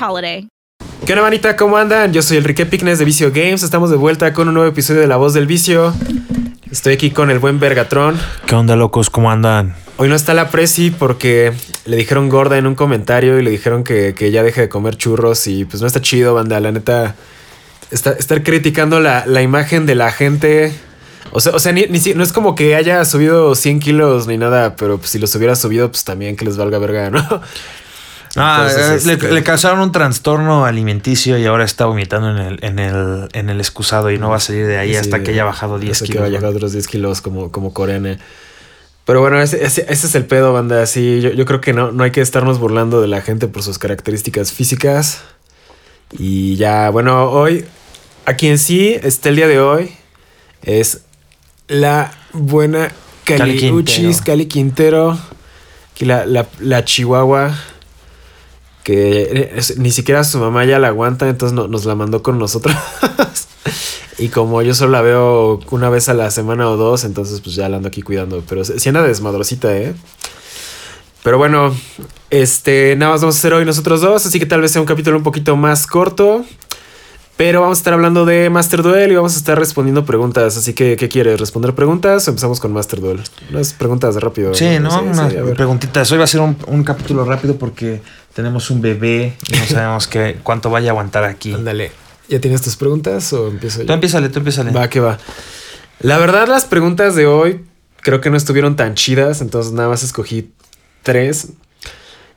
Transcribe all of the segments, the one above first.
holiday. ¿Qué onda, manita? ¿Cómo andan? Yo soy Enrique Picnes de Vicio Games. Estamos de vuelta con un nuevo episodio de La Voz del Vicio. Estoy aquí con el buen Vergatron. ¿Qué onda, locos? ¿Cómo andan? Hoy no está la Prezi porque le dijeron gorda en un comentario y le dijeron que, que ya deje de comer churros y pues no está chido, banda. La neta, está- estar criticando la, la imagen de la gente. O sea, o sea ni, ni si- no es como que haya subido 100 kilos ni nada, pero pues, si los hubiera subido, pues también que les valga verga, ¿no? Ah, Entonces, eh, este- le, causaron un trastorno alimenticio y ahora está vomitando en el, en el, en el excusado y no va a salir de ahí Sí, hasta que haya bajado 10 hasta kilos. que haya otros 10 kilos como, como Corene. Pero bueno, ese, ese- ese es el pedo, banda. Sí, yo, yo creo que no, no hay que estarnos burlando de la gente por sus características físicas. Y ya, bueno, hoy, aquí en sí, este el día de hoy, es la buena Cali Caliuchis, Quintero. Cali Quintero. Aquí la, la, la Chihuahua. Que eh, es- ni siquiera su mamá ya la aguanta, entonces no- nos la mandó con nosotros. y como yo solo la veo una vez a la semana o dos, entonces pues ya la ando aquí cuidando. Pero si anda desmadrosita, ¿eh? Pero bueno, este, nada más vamos a hacer hoy nosotros dos, así que tal vez sea un capítulo un poquito más corto. Pero vamos a estar hablando de Master Duel y vamos a estar respondiendo preguntas. Así que, ¿qué quieres? ¿Responder preguntas o empezamos con Master Duel? Unas preguntas de rápido. Sí, ¿no? Sí, Unas sí, preguntitas. Hoy va a ser un, un capítulo rápido porque tenemos un bebé y no sabemos qué, cuánto vaya a aguantar aquí. Ándale. ¿Ya tienes tus preguntas o empiezo yo? Tú empiézale, tú empiézale. Va, que va. La verdad, las preguntas de hoy creo que no estuvieron tan chidas, entonces nada más escogí tres.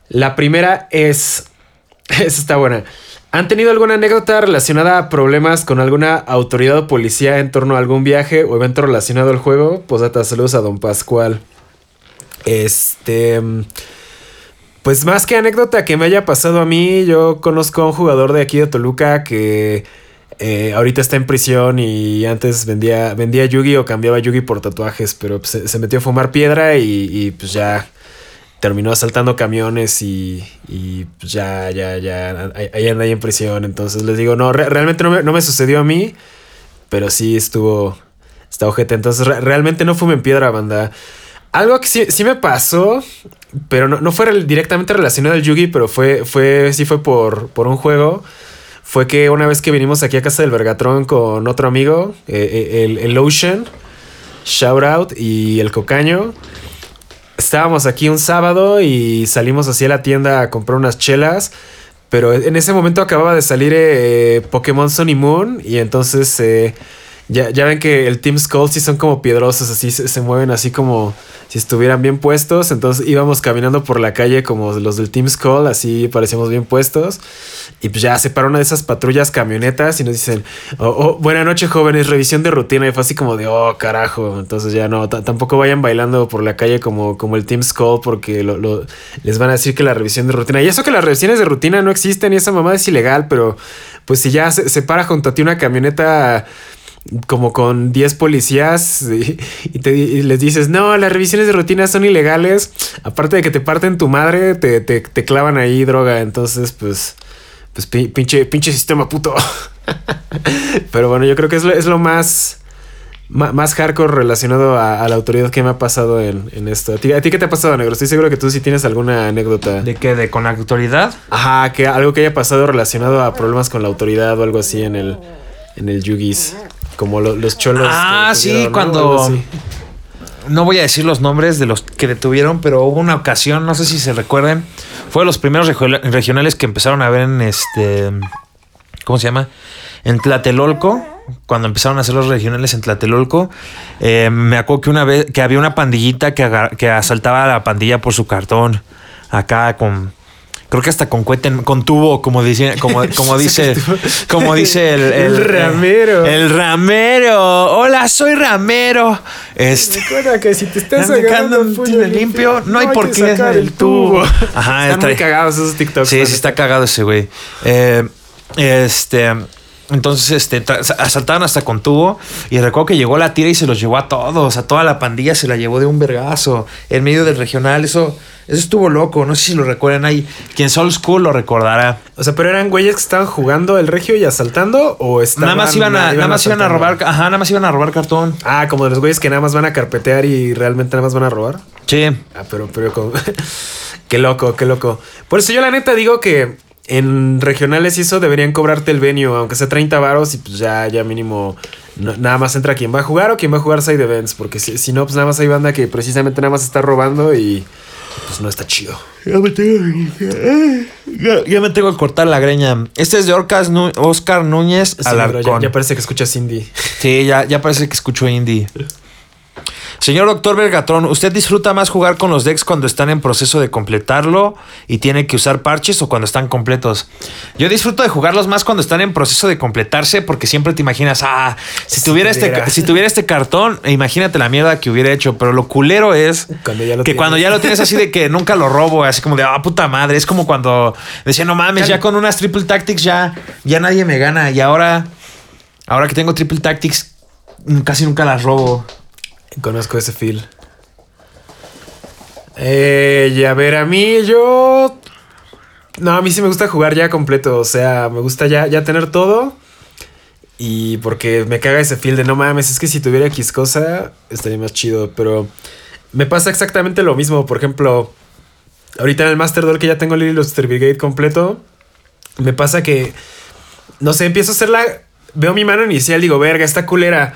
La primera es. Esa está buena. ¿Han tenido alguna anécdota relacionada a problemas con alguna autoridad o policía en torno a algún viaje o evento relacionado al juego? Posdata, saludos a don Pascual. Este. Pues más que anécdota que me haya pasado a mí, yo conozco a un jugador de aquí de Toluca que eh, ahorita está en prisión y antes vendía, vendía Yugi o cambiaba Yugi por tatuajes, pero pues, se, metió a fumar piedra y, pues ya terminó asaltando camiones y, y, pues ya, ya, ya, ahí- anda ahí en prisión. Entonces les digo, no, re- realmente no me, no me sucedió a mí, pero sí estuvo, está ojete. Entonces re- realmente no fumen piedra, banda. Algo que sí, sí me pasó, pero no, no fue directamente relacionado al Yugi, pero fue, fue, sí fue por, por un juego. Fue que una vez que vinimos aquí a casa del Vergatrón con otro amigo, eh, eh, el, el Ocean, Shout Out y el Cocaño, estábamos aquí un sábado y salimos hacia la tienda a comprar unas chelas. Pero en ese momento acababa de salir eh, Pokémon Sun y Moon. Y entonces ya, ya ven que el Team Skull sí son como piedrosos, así se, se mueven así como si estuvieran bien puestos. Entonces íbamos caminando por la calle como los del Team Skull, así parecíamos bien puestos. Y pues ya se para una de esas patrullas camionetas y nos dicen, oh, oh, buena noche jóvenes, revisión de rutina. Y fue así como de, oh carajo. Entonces ya no, tampoco vayan bailando por la calle como, como el Team Skull porque lo- lo- les van a decir que la revisión de rutina. Y eso que las revisiones de rutina no existen y esa mamá es ilegal, pero pues si ya se, se para junto a ti una camioneta como con 10 policías y, y te, y les dices, no, las revisiones de rutina son ilegales. Aparte de que te parten tu madre, te, te, te clavan ahí droga. Entonces, pues, pues pi- pinche, pinche sistema puto. Pero bueno, yo creo que es lo, es lo más, más hardcore relacionado a, a la autoridad que me ha pasado en, en esto. ¿A ti, ¿A ti qué te ha pasado, negro? Estoy seguro que tú sí tienes alguna anécdota. ¿De qué? ¿De con la autoridad? Ajá, que algo que haya pasado relacionado a problemas con la autoridad o algo así en el, en el Yugis. Como lo- los cholos. Ah, sí, cuando- no voy a decir los nombres de los que detuvieron, pero hubo una ocasión, no sé si se recuerden, fue de los primeros regio- regionales que empezaron a ver en este, ¿cómo se llama? En Tlatelolco, cuando empezaron a hacer los regionales en Tlatelolco, eh, me acuerdo que una vez, que había una pandillita que, que asaltaba a la pandilla por su cartón, acá con... Creo que hasta con cohete, en- con tubo, como dice, como, como dice, como dice el, El ramero. El ramero. Hola, soy ramero. Este. Recuerda que si te estás sacando un puño limpio, no hay por qué sacar el tubo. Ajá, Están muy cagados esos TikToks. Sí, sí está cagado ese güey. Eh, este. Entonces, este, asaltaron hasta con tubo y recuerdo que llegó la tira y se los llevó a todos, a toda la pandilla se la llevó de un vergazo en medio del regional. Eso, eso estuvo loco. No sé si lo recuerdan ahí. Quien Soul School lo recordará. O sea, pero eran güeyes que estaban jugando el regio y asaltando o estaban nada más iban a, nada más iban a robar, ajá, nada más iban a robar cartón. Ah, como de los güeyes que nada más van a carpetear y realmente nada más van a robar. Sí. Ah, pero, pero como... qué loco, qué loco. Por eso yo la neta digo que en regionales y eso deberían cobrarte el venue, aunque sea 30 varos y pues ya, ya mínimo no- nada más entra quien va a jugar o quien va a jugar side events, porque si, si no, pues nada más hay banda que precisamente nada más está robando y pues no está chido. Ya me tengo, ya, ya me tengo que cortar la greña. Este es de Orcas Oscar Núñez Sí, ya parece que escuchas indie. Sí, ya, ya parece que escucho indie. Señor doctor Vergatrón, ¿usted disfruta más jugar con los decks cuando están en proceso de completarlo y tiene que usar parches o cuando están completos? Yo disfruto de jugarlos más cuando están en proceso de completarse porque siempre te imaginas, ah, si tuviera, este, si tuviera este cartón, imagínate la mierda que hubiera hecho. Pero lo culero es Cuando ya lo que cuando ya lo tienes así de que nunca lo robo, así como de, ah, puta madre. Es como cuando decía, no mames, ya con unas Triple Tactics ya, ya nadie me gana. Y ahora, ahora que tengo Triple Tactics, casi nunca las robo. Conozco ese feel. Eh, y a ver, a mí yo... No, a mí sí me gusta jugar ya completo. O sea, me gusta ya, ya tener todo. Y porque me caga ese feel de no mames, es que si tuviera X cosa, estaría más chido. Pero me pasa exactamente lo mismo. Por ejemplo, ahorita en el Master Duel que ya tengo el Illustrator Brigade completo, me pasa que, no sé, empiezo a hacer la... Veo mi mano inicial, digo, verga, esta culera.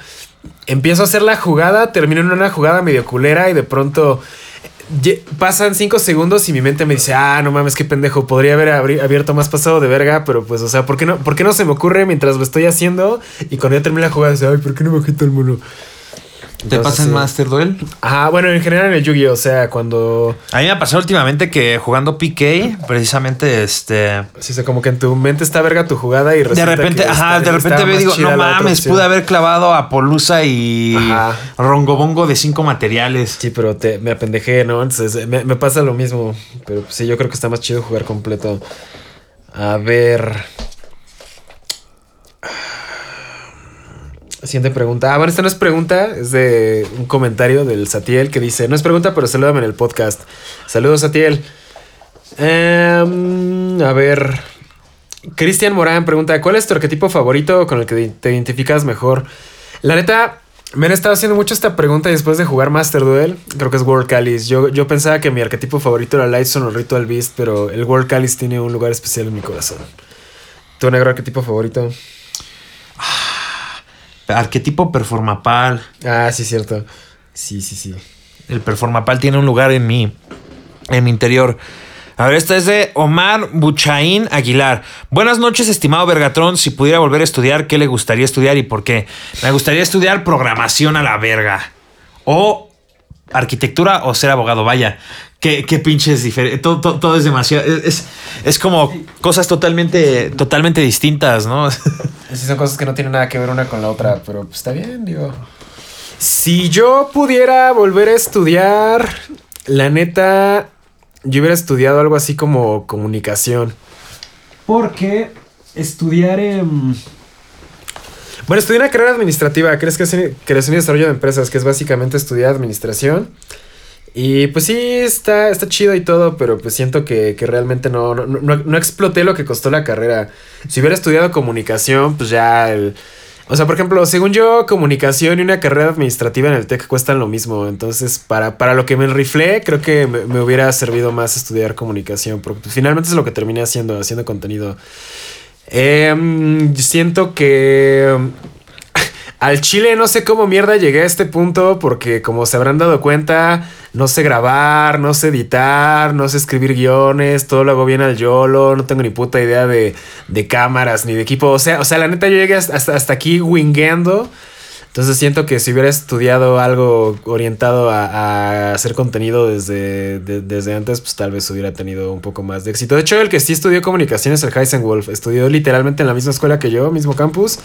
Empiezo a hacer la jugada, termino en una jugada medio culera y de pronto ye- pasan cinco segundos y mi mente me dice, ah, no mames, qué pendejo, podría haber abierto más pasado de verga, pero pues, o sea, ¿por qué, no, ¿por qué no se me ocurre mientras lo estoy haciendo? Y cuando ya termine la jugada, dice, ay, ¿por qué no me quito el mono? ¿Te pasa en. Master Duel? Ajá, bueno, en general en el Yu-Gi-Oh! O sea, cuando. A mí me ha pasado últimamente que jugando PK, precisamente, este... Sí, o sea, como que en tu mente está verga tu jugada y De resulta repente, que ajá, está- de repente está veo y más digo, no mames, opción". pude haber clavado a Polusa y Ajá. Rongobongo de cinco materiales. Sí, pero te, me apendejé, ¿no? Entonces me, me pasa lo mismo. Pero pues, sí, yo creo que está más chido jugar completo. A ver. Siguiente pregunta. Ah, bueno, esta no es pregunta, es de un comentario del Satiel que dice: No es pregunta, pero salúdame en el podcast. Saludos, Satiel. Em, a ver. Cristian Morán pregunta: ¿Cuál es tu arquetipo favorito con el que te identificas mejor? La neta, me han estado haciendo mucho esta pregunta después de jugar Master Duel. Creo que es World Callis. Yo, yo pensaba que mi arquetipo favorito era Lightstone o Ritual Beast, pero el World Callis tiene un lugar especial en mi corazón. ¿Tu negro arquetipo favorito? Arquetipo performapal. Ah, sí, cierto. Sí, sí, sí. El performapal tiene un lugar en mí, en mi interior. A ver, esta es de Omar Buchaín Aguilar. Buenas noches, estimado Vergatrón. Si pudiera volver a estudiar, ¿qué le gustaría estudiar y por qué? Me gustaría estudiar programación a la verga. O arquitectura o ser abogado. Vaya, qué, qué pinches diferentes. Todo, todo- todo es demasiado. Es, es, es como cosas totalmente, totalmente distintas, ¿no? Sí, son cosas que no tienen nada que ver una con la otra, pero pues está bien, digo. Si yo pudiera volver a estudiar, la neta, yo hubiera estudiado algo así como comunicación. Porque estudiar en... Bueno, estudié una carrera administrativa, crees que es creación y desarrollo de empresas, que es básicamente estudiar administración. Y pues sí, está, está chido y todo, pero pues siento que, que realmente no, no, no, no exploté lo que costó la carrera. Si hubiera estudiado comunicación, pues ya el... O sea, por ejemplo, según yo, comunicación y una carrera administrativa en el TEC cuestan lo mismo. Entonces, para, para lo que me riflé, creo que me, me hubiera servido más estudiar comunicación, porque pues, finalmente es lo que terminé haciendo, haciendo contenido. Em, siento que... Al chile no sé cómo mierda llegué a este punto porque como se habrán dado cuenta, no sé grabar, no sé editar, no sé escribir guiones, todo lo hago bien al YOLO, no tengo ni puta idea de, de cámaras ni de equipo. O sea, o sea, la neta yo llegué hasta, hasta aquí wingueando. Entonces siento que si hubiera estudiado algo orientado a, a hacer contenido desde, de- desde antes, pues tal vez hubiera tenido un poco más de éxito. De hecho, el que sí estudió comunicación es el Heisenwolf. Estudió literalmente en la misma escuela que yo, mismo campus.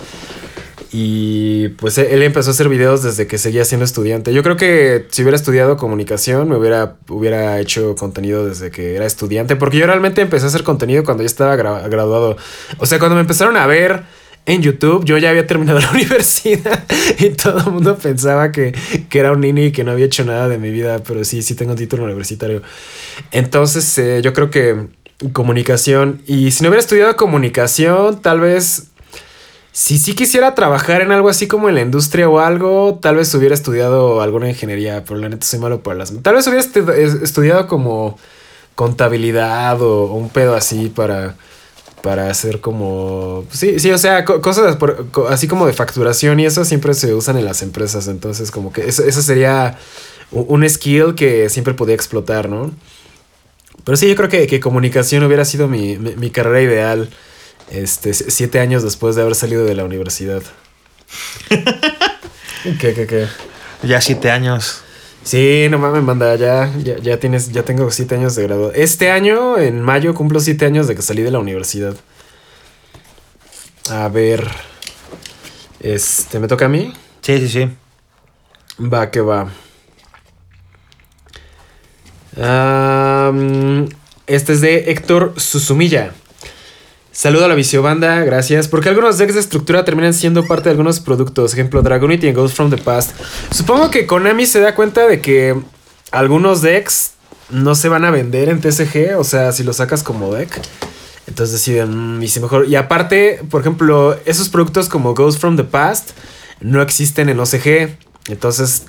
Y pues él empezó a hacer videos desde que seguía siendo estudiante. Yo creo que si hubiera estudiado comunicación, me hubiera, hubiera hecho contenido desde que era estudiante. Porque yo realmente empecé a hacer contenido cuando ya estaba gra- graduado. O sea, cuando me empezaron a ver en YouTube, yo ya había terminado la universidad. Y todo el mundo pensaba que, que era un niño y que no había hecho nada de mi vida. Pero sí, sí tengo un título universitario. Entonces, eh, yo creo que comunicación. Y si no hubiera estudiado comunicación, tal vez si sí quisiera trabajar en algo así como en la industria o algo, tal vez hubiera estudiado alguna ingeniería, pero la neta soy malo para las... Tal vez hubiera estu- es- estudiado como contabilidad o, un pedo así para, para hacer como... Sí, sí, o sea, co- cosas así como de facturación y eso siempre se usan en las empresas, entonces como que eso, eso sería un skill que siempre podía explotar, ¿no? Pero sí, yo creo que, que comunicación hubiera sido mi- mi carrera ideal. Este, siete años después de haber salido de la universidad. ¿Qué, qué, qué? Ya siete años. Sí, no mames, manda, ya, ya, ya tienes, ya tengo siete años de grado. Este año, en mayo, cumplo siete años de que salí de la universidad. A ver. Este, ¿me toca a mí? Sí, sí, sí. Va, que va. Este es de Héctor Susumilla. Saludo a la visiobanda, gracias. Porque algunos decks de estructura terminan siendo parte de algunos productos. Ejemplo, Dragonity y Ghost from the Past. Supongo que Konami se da cuenta de que algunos decks no se van a vender en TCG. O sea, si lo sacas como deck. Entonces deciden, "Mm, y si mejor. Y aparte, por ejemplo, esos productos como Ghost from the Past no existen en OCG. Entonces,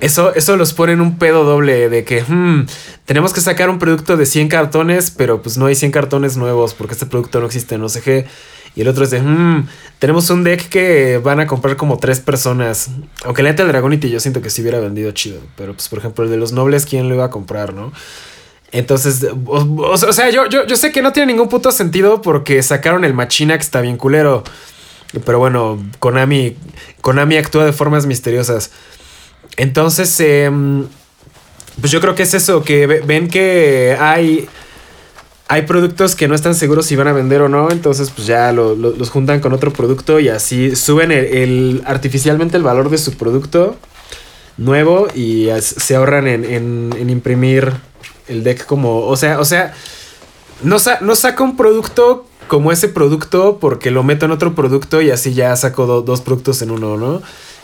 eso, eso los pone en un pedo doble de que "Hmm, tenemos que sacar un producto de 100 cartones, pero pues no hay 100 cartones nuevos porque este producto no existe en OCG. Y el otro es de, "Hmm, tenemos un deck que van a comprar como tres personas. Aunque la neta Dragonity yo siento que si hubiera vendido chido. Pero pues por ejemplo el de los nobles, ¿quién lo iba a comprar, no? Entonces, o sea, yo, yo, yo sé que no tiene ningún puto sentido porque sacaron el Machina que está bien culero. Pero bueno, Konami, Konami actúa de formas misteriosas. Entonces, em, pues yo creo que es eso, que ve- ven que hay, hay productos que no están seguros si van a vender o no, entonces pues ya lo- lo- los juntan con otro producto y así suben el, artificialmente el valor de su producto nuevo y se ahorran en, en- imprimir el deck como, o sea, o sea, no, sa- no saca un producto como ese producto porque lo meto en otro producto y así ya saco do- dos productos en uno, ¿no?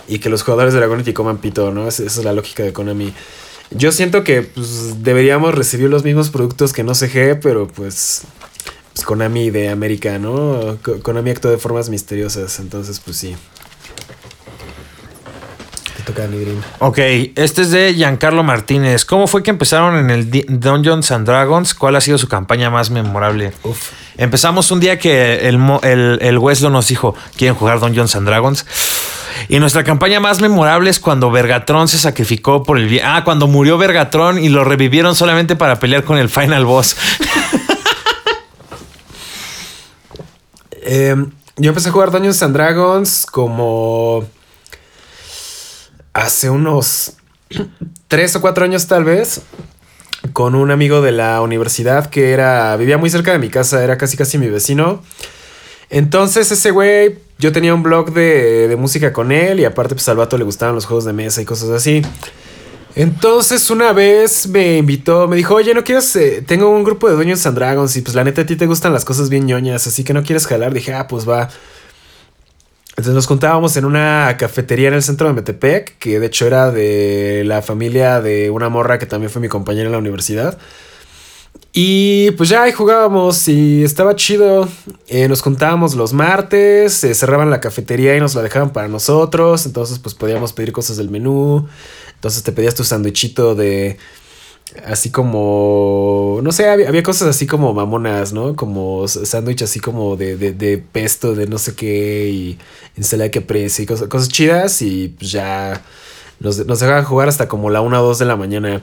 Y que los jugadores de Dragonity coman pito, ¿no? Esa, esa es la lógica de Konami. Yo siento que pues, deberíamos recibir los mismos productos que no CG, pero pues, pues Konami de América, ¿no? Ko- Konami actúa de formas misteriosas, entonces pues sí. Te toca Nidrin. Ok, este es de Giancarlo Martínez. ¿Cómo fue que empezaron en el Dungeons and Dragons? ¿Cuál ha sido su campaña más memorable? Uf. Empezamos un día que el, el, el Weslo nos dijo, ¿quieren jugar Dungeons and Dragons? Y nuestra campaña más memorable es cuando Vergatron se sacrificó por el. Ah, cuando murió Vergatron y lo revivieron solamente para pelear con el final boss. Eh, yo empecé a jugar Dungeons and Dragons como hace unos tres o cuatro años tal vez con un amigo de la universidad que era vivía muy cerca de mi casa, era casi casi mi vecino. Entonces ese güey, yo tenía un blog de, de música con él y aparte pues al vato le gustaban los juegos de mesa y cosas así. Entonces una vez me invitó, me dijo, oye, ¿no quieres? eh, tengo un grupo de Dungeons and Dragons y pues la neta a ti te gustan las cosas bien ñoñas, así que no quieres jalar. Dije, ah, pues va. Entonces nos juntábamos en una cafetería en el centro de Metepec, que de hecho era de la familia de una morra que también fue mi compañera en la universidad. Y pues ya ahí jugábamos y estaba chido. Eh, nos juntábamos los martes, se cerraban la cafetería y nos la dejaban para nosotros. Entonces pues podíamos pedir cosas del menú. Entonces te pedías tu sandwichito de, así como, no sé, había, había cosas así como mamonas, ¿no? Como sándwich así como de, de, de pesto, de no sé qué, y ensalada que presa y cosas, cosas chidas, y pues ya nos, nos dejaban jugar hasta como la 1 o 2 de la mañana.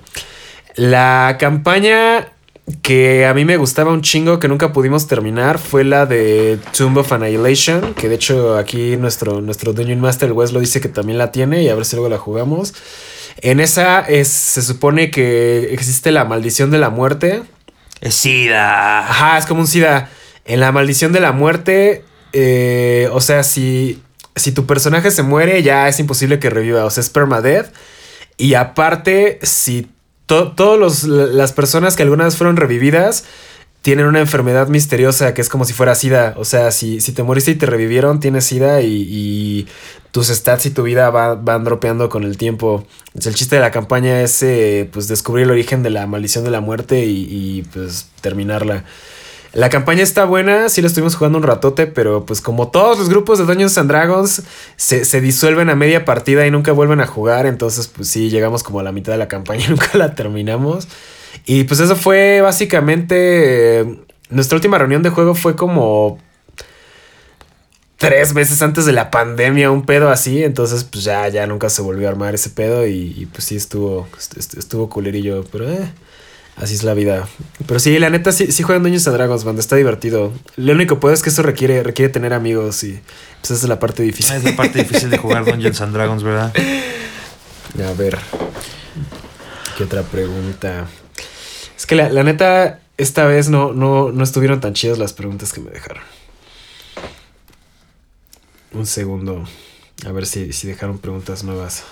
La campaña que a mí me gustaba un chingo que nunca pudimos terminar fue la de Tomb of Annihilation, que de hecho aquí nuestro, nuestro Dungeon Master, el Wes, lo dice que también la tiene y a ver si luego la jugamos. En esa es, se supone que existe la maldición de la muerte. Es SIDA. Ajá, es como un SIDA. En la maldición de la muerte, eh, o sea, si, si tu personaje se muere, ya es imposible que reviva. O sea, es permadeath. Y aparte, si todas las personas que alguna vez fueron revividas tienen una enfermedad misteriosa que es como si fuera SIDA. O sea, si, si te moriste y te revivieron, tienes SIDA y, y tus stats y tu vida va- van dropeando con el tiempo. Entonces, el chiste de la campaña es eh, pues descubrir el origen de la maldición de la muerte y, y, pues terminarla. La campaña está buena, sí la estuvimos jugando un ratote, pero pues como todos los grupos de Dungeons and Dragons se, se disuelven a media partida y nunca vuelven a jugar, entonces pues sí, llegamos como a la mitad de la campaña y nunca la terminamos. Y pues eso fue básicamente... eh, nuestra última reunión de juego fue como tres meses antes de la pandemia, un pedo así. Entonces, pues ya, ya nunca se volvió a armar ese pedo. Y, y, pues sí estuvo, est- estuvo culerillo. Pero eh, así es la vida. Pero sí, la neta, sí, sí juegan Dungeons and Dragons, banda. Está divertido. Lo único que puedo es que eso requiere, requiere tener amigos. Y pues esa es la parte difícil. Es la parte difícil de jugar Dungeons and Dragons, ¿verdad? A ver. ¿Qué otra pregunta? Que la, la neta, esta vez no, no, no estuvieron tan chidas las preguntas que me dejaron. Un segundo. A ver si, si dejaron preguntas nuevas.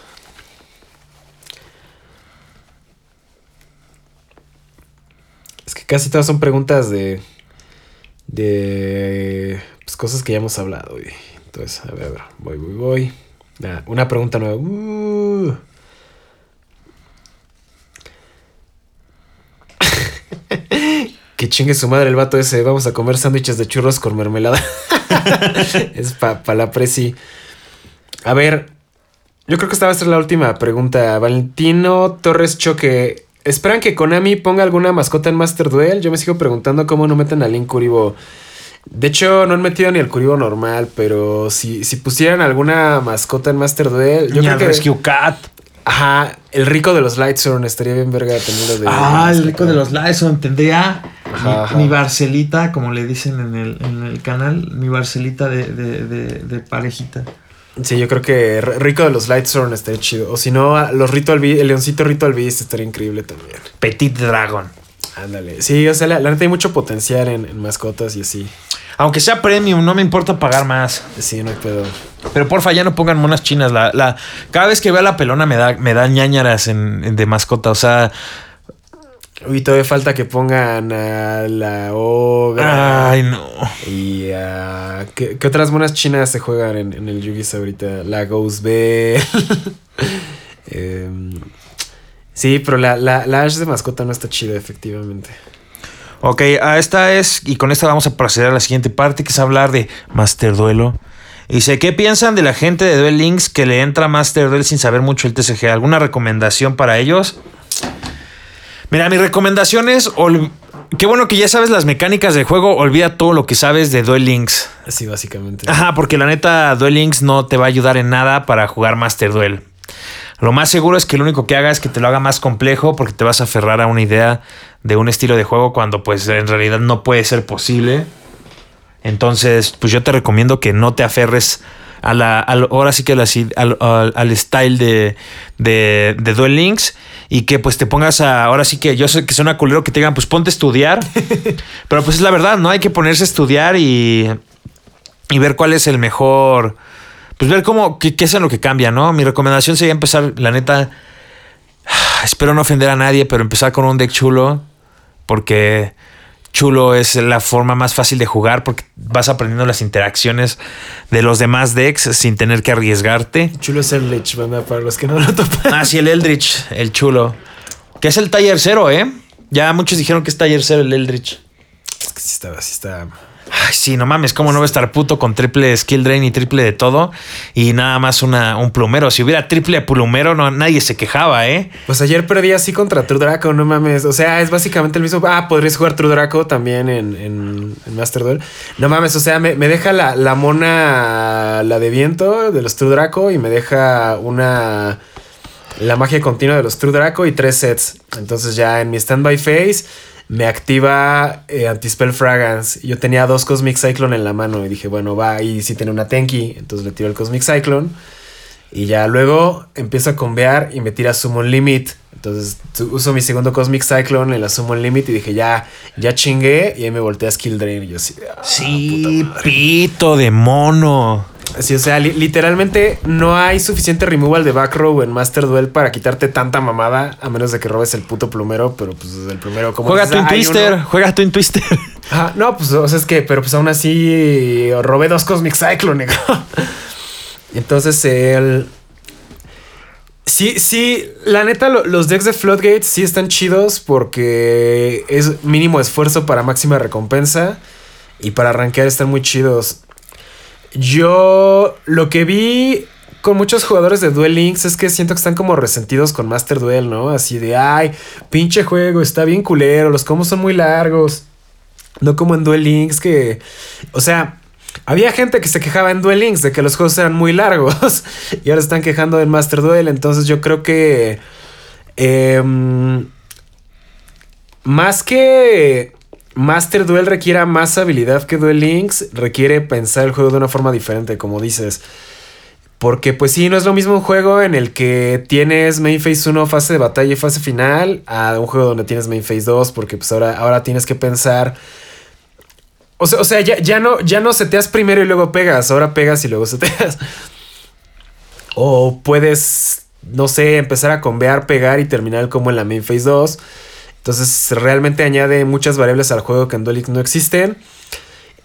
Es que casi todas son preguntas de. de. Pues cosas que ya hemos hablado. Entonces, a ver, a ver. Voy, voy, voy. Ah, una pregunta nueva. Uh. que chingue su madre el vato ese. Vamos a comer sándwiches de churros con mermelada. es para pa la presi. A ver, yo creo que esta va a ser la última pregunta. Valentino Torres Choque. ¿Esperan que Konami ponga alguna mascota en Master Duel? Yo me sigo preguntando cómo no meten al Link Kuribo. De hecho, no han metido ni el Kuribo normal, pero si, si pusieran alguna mascota en Master Duel, yo Ni creo al que. Rescue Cat. Ajá, el rico de los Lightstone estaría bien verga tenerlo de. Ah, el rico de los Lyson tendría Ajá, mi, ajá. mi Barcelita, como le dicen en el, en el canal, mi Barcelita de, de, de, de parejita. Sí, yo creo que Rico de los Lightstone estaría chido. O si no, los Ritual el leoncito Ritual Beast estaría increíble también. Petit Dragon. Ándale. Sí, o sea, la, la neta hay mucho potencial en, en mascotas y así. Aunque sea premium, no me importa pagar más. Sí, no hay pedo. Pero porfa, ya no pongan monas chinas. La, la, cada vez que veo a la pelona me da, me da ñañaras en, en- de mascota. O sea, Uy, todavía falta que pongan a la ogra. ay no. Y a. ¿qué, qué otras monas chinas se juegan en, en el Yugi ahorita? La Ghost Bell. Em, sí, pero la, la, la Ash de mascota no está chida, efectivamente. Ok, a esta es, y con esta vamos a proceder a la siguiente parte, que es hablar de Master Duelo. Dice, ¿qué piensan de la gente de Duel Links que le entra Master Duel sin saber mucho el TCG? ¿Alguna recomendación para ellos? Mira, mi recomendación es, qué bueno que ya sabes las mecánicas del juego, olvida todo lo que sabes de Duel Links. Así, básicamente. Ajá, porque la neta, Duel Links no te va a ayudar en nada para jugar Master Duel. Lo más seguro es que lo único que haga es que te lo haga más complejo porque te vas a aferrar a una idea de un estilo de juego cuando pues en realidad no puede ser posible. Entonces, pues yo te recomiendo que no te aferres a la, al- ahora sí que la- al, al- al style de, de, de Duel Links y que pues te pongas a, ahora sí que yo sé que suena culero que te digan, pues ponte a estudiar, pero pues es la verdad, ¿no? Hay que ponerse a estudiar y, y ver cuál es el mejor, pues ver cómo, qué, qué es en lo que cambia, ¿no? Mi recomendación sería empezar, la neta, espero no ofender a nadie, pero empezar con un deck chulo, porque chulo es la forma más fácil de jugar, porque vas aprendiendo las interacciones de los demás decks sin tener que arriesgarte. Chulo es el Lich, banda, para los que no lo topan. Ah, sí, el Eldritch, el chulo. Que es el taller cero, ¿eh? Ya muchos dijeron que es taller cero el Eldritch. Es que sí está, sí está. Ay, sí, no mames, cómo no va a estar puto con triple skill drain y triple de todo y nada más una, un plumero. Si hubiera triple plumero, no, nadie se quejaba, ¿eh? Pues ayer perdí así contra True Draco, no mames. O sea, es básicamente el mismo. Ah, podrías jugar True Draco también en, en, Master Duel. No mames, o sea, me, me deja la, la mona, la de viento de los True Draco y me deja una. La magia continua de los True Draco y tres sets. Entonces ya en mi standby phase me activa eh, Antispell Fragrance. Yo tenía dos Cosmic Cyclone en la mano y dije, bueno, va, y si tiene una Tenki, entonces le tiro el Cosmic Cyclone. Y ya luego empiezo a convear y me tira Summon Limit. Entonces uso mi segundo Cosmic Cyclone en la Summon Limit y dije, ya, ya chingué. Y ahí me volteé a Skill Drain. Y yo así, ah, Sí, pito de mono. Sí, o sea, li- literalmente no hay suficiente removal de back row en Master Duel para quitarte tanta mamada, a menos de que robes el puto plumero, pero pues el plumero como Juega Twin Twister, uno. juega Twin Twister. Ajá, no, pues o sea, es que, pero pues aún así robé dos Cosmic Cyclone, negro. Entonces, el. Sí, sí, la neta, lo- los decks de Floodgate sí están chidos porque es mínimo esfuerzo para máxima recompensa y para arranquear están muy chidos. Yo lo que vi con muchos jugadores de Duel Links es que siento que están como resentidos con Master Duel, ¿no? Así de, ay, pinche juego, está bien culero, los combos son muy largos. No como en Duel Links que, o sea, había gente que se quejaba en Duel Links de que los juegos eran muy largos y ahora están quejando en Master Duel, entonces yo creo que em, más que Master Duel requiera más habilidad que Duel Links, requiere pensar el juego de una forma diferente, como dices. Porque pues sí, no es lo mismo un juego en el que tienes main phase 1, fase de batalla y fase final, a un juego donde tienes main phase 2, porque pues ahora, ahora tienes que pensar... O sea, o sea ya, ya, no, ya no seteas primero y luego pegas, ahora pegas y luego seteas. O puedes, no sé, empezar a convear, pegar y terminar como en la main phase 2. Entonces realmente añade muchas variables al juego que en Duel no existen.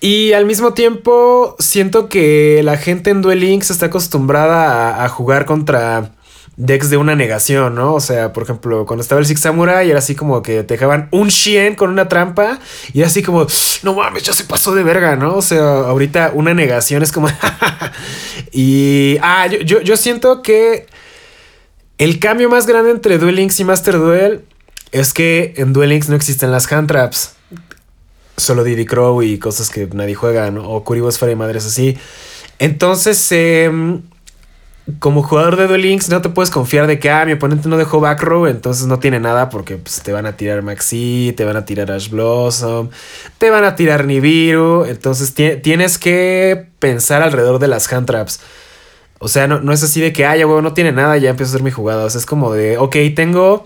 Y al mismo tiempo siento que la gente en Duel Links está acostumbrada a, a jugar contra decks de una negación, ¿no? O sea, por ejemplo, cuando estaba el Six Samurai era así como que te dejaban un Shien con una trampa y era así como, no mames, ya se pasó de verga, ¿no? O sea, ahorita una negación es como... y... Ah, yo, yo, yo siento que el cambio más grande entre Duel Links y Master Duel es que en Duel Links no existen las hand traps. Solo Diddy Crow y cosas que nadie juega, ¿no? O Curibosfera y madres así. Entonces, em, como jugador de Duel Links, no te puedes confiar de que, ah, mi oponente no dejó back row, entonces no tiene nada porque pues, te van a tirar Maxi, te van a tirar Ash Blossom, te van a tirar Nibiru. Entonces, ti- tienes que pensar alrededor de las hand traps. O sea, no, no es así de que, ah, ya, huevo, no tiene nada, ya empiezo a hacer mi jugada. O sea, es como de, ok, tengo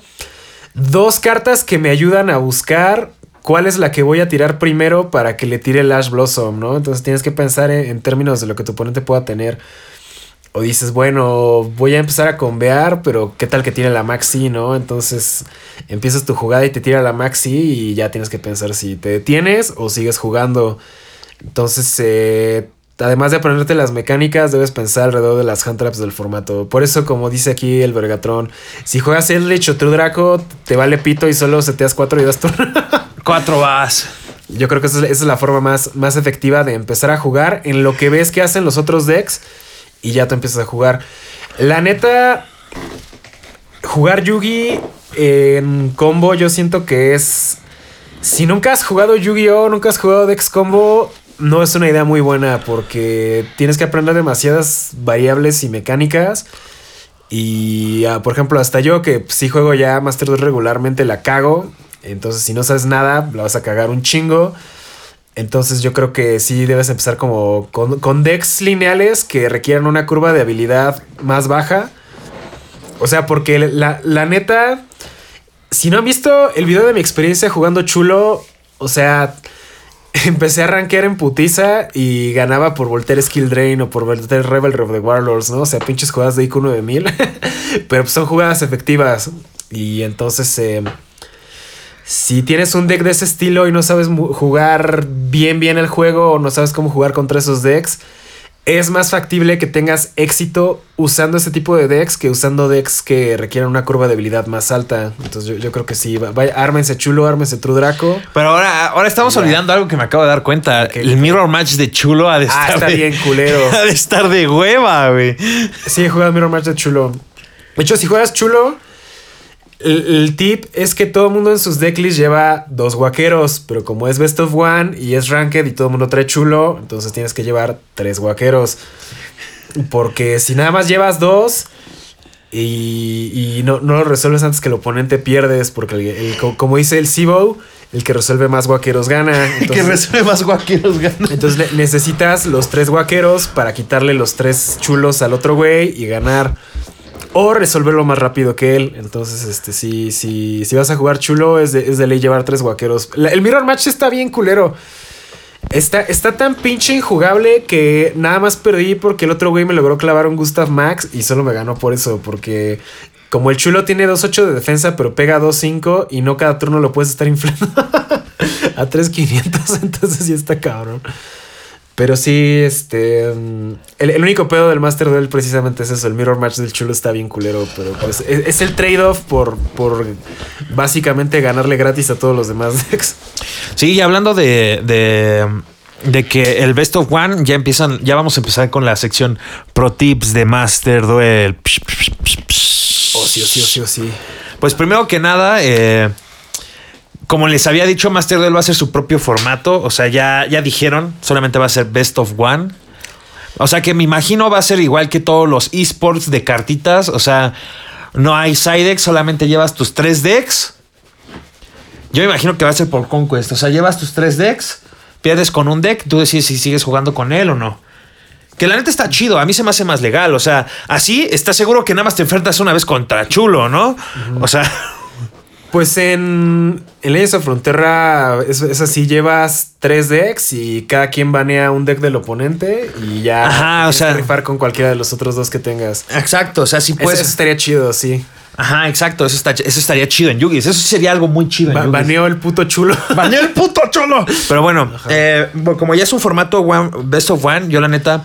dos cartas que me ayudan a buscar cuál es la que voy a tirar primero para que le tire el Ash Blossom, ¿no? Entonces tienes que pensar en, en términos de lo que tu oponente pueda tener. O dices, bueno, voy a empezar a convear, pero ¿qué tal que tiene la Maxi, no? Entonces empiezas tu jugada y te tira la Maxi y ya tienes que pensar si te detienes o sigues jugando. Entonces, eh, además de ponerte las mecánicas, debes pensar alrededor de las hand traps del formato. Por eso, como dice aquí el Vergatron, si juegas Eldritch o True Draco, te vale pito y solo seteas cuatro y das turno. Cuatro vas. Yo creo que esa es, la forma más, más efectiva de empezar a jugar en lo que ves que hacen los otros decks y ya tú empiezas a jugar. La neta, jugar Yugi en combo yo siento que es... Si nunca has jugado Yu-Gi-Oh, nunca has jugado Dex Combo, no es una idea muy buena porque tienes que aprender demasiadas variables y mecánicas. Y, ah, por ejemplo, hasta yo que si juego ya Master 2 regularmente la cago. Entonces, si no sabes nada, la vas a cagar un chingo. Entonces, yo creo que sí debes empezar como con, con decks lineales que requieran una curva de habilidad más baja. O sea, porque la, la neta, si no han visto el video de mi experiencia jugando chulo, o sea, empecé a rankear en putiza y ganaba por voltear Skill Drain o por voltear Rebel of the Warlords, ¿no? O sea, pinches jugadas de IQ 9000. Pero pues son jugadas efectivas. Y entonces, eh, si tienes un deck de ese estilo y no sabes jugar bien, bien el juego o no sabes cómo jugar contra esos decks, es más factible que tengas éxito usando este tipo de decks que usando decks que requieran una curva de habilidad más alta. Entonces yo, yo creo que sí. Vaya, ármense chulo, ármense True Draco. Pero ahora, ahora estamos olvidando algo que me acabo de dar cuenta. El mirror match de chulo ha de Ah, estar está de, bien culero. ha de estar de hueva, güey. Sí, juegas Mirror Match de chulo. De hecho, si juegas chulo, el, el tip es que todo el mundo en sus decklists lleva dos guaqueros, pero como es Best of One y es Ranked y todo el mundo trae chulo, entonces tienes que llevar tres guaqueros. Porque si nada más llevas dos y, y no, no lo resuelves antes que el oponente pierdes, porque el, el- co- como dice el Sibo, el que resuelve más guaqueros gana. que Entonces- resuelve más guaqueros ganas. entonces ne- necesitas los tres guaqueros para quitarle los tres chulos al otro güey y ganar. O resolverlo más rápido que él. Entonces, este, si, si, si vas a jugar chulo, es de, es de ley llevar tres guaqueros. El Mirror Match está bien culero. Está, está tan pinche injugable que nada más perdí porque el otro güey me logró clavar un Gustav Max y solo me ganó por eso. Porque como el chulo tiene 2.8 de defensa, pero pega 2.5 y no cada turno lo puedes estar inflando a 3.500, entonces sí está cabrón. Pero sí, este. mm, El, el único pedo del Master Duel precisamente es eso. El Mirror Match del chulo está bien culero. Pero pues es, es el trade-off por, por básicamente ganarle gratis a todos los demás decks. Sí, y hablando de, de, de que el Best of One ya empiezan, ya vamos a empezar con la sección Pro Tips de Master Duel. Oh, sí, oh, sí, oh, sí, oh, sí. Pues primero que nada, eh, como les había dicho, Master Duel va a ser su propio formato. O sea, ya, ya dijeron, solamente va a ser Best of One. O sea que me imagino va a ser igual que todos los esports de cartitas. O sea, no hay side decks, solamente llevas tus tres decks. Yo me imagino que va a ser por conquest. O sea, llevas tus tres decks, pierdes con un deck, tú decides si sigues jugando con él o no. Que la neta está chido, a mí se me hace más legal. O sea, así estás seguro que nada más te enfrentas una vez contra Chulo, ¿no? O sea, Pues en, en Leyes of Frontera es, es así, llevas tres decks y cada quien banea un deck del oponente y ya Ajá, o sea- rifar con cualquiera de los otros dos que tengas. exacto. O sea, si puedes. eso estaría chido, sí. Ajá, exacto. Eso, está, eso estaría chido en Yugis. Eso sería algo muy chido en Ba- Yugis. baneo el puto chulo. Baneó el puto cholo. Pero bueno, eh, como ya es un formato one- Best of One, yo la neta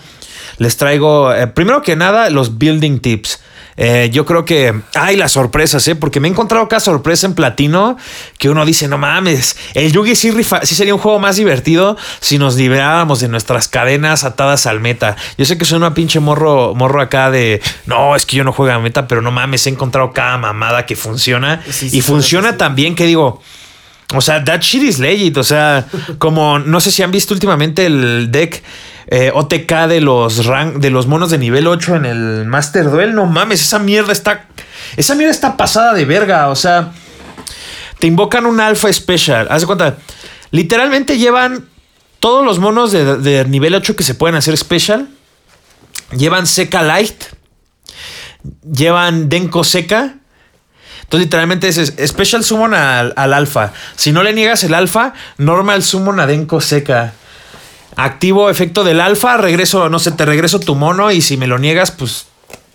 les traigo, eh, primero que nada, los building tips. Eh, yo creo que hay las sorpresas, ¿eh? Porque me he encontrado cada sorpresa en platino que uno dice, no mames, el Yugi sí, rifa- sí sería un juego más divertido si nos liberáramos de nuestras cadenas atadas al meta. Yo sé que soy una pinche morro, morro acá de, no, es que yo no juego a meta, pero no mames, he encontrado cada mamada que funciona Sí, sí, y funciona sí. también que digo, o sea, that shit is legit. O sea, como no sé si han visto últimamente el deck eh, OTK de los de los monos de nivel 8 en el Master Duel. No mames, esa mierda está. Esa mierda está pasada de verga. O sea, te invocan un Alpha Special. Haz de cuenta. Literalmente llevan todos los monos de, de nivel 8 que se pueden hacer Special. Llevan Seca Light. Llevan Denko Seca. Entonces, literalmente es, Special Summon al, al alfa. Si no le niegas el alfa, Normal Summon a Denko Seca. Activo efecto del alfa, regreso, no sé, te regreso tu mono y si me lo niegas, pues,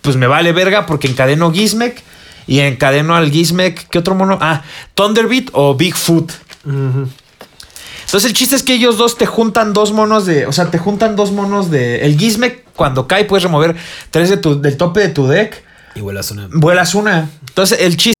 pues me vale verga porque encadeno Gizmek y encadeno al Gizmek. ¿Qué otro mono? Ah, Thunderbeat o Bigfoot. Entonces el chiste es que ellos dos te juntan dos monos de. O sea, te juntan dos monos de. El Gizmek, cuando cae, puedes remover tres de tu, del tope de tu deck. Y vuelas una. Vuelas una. Entonces el chiste.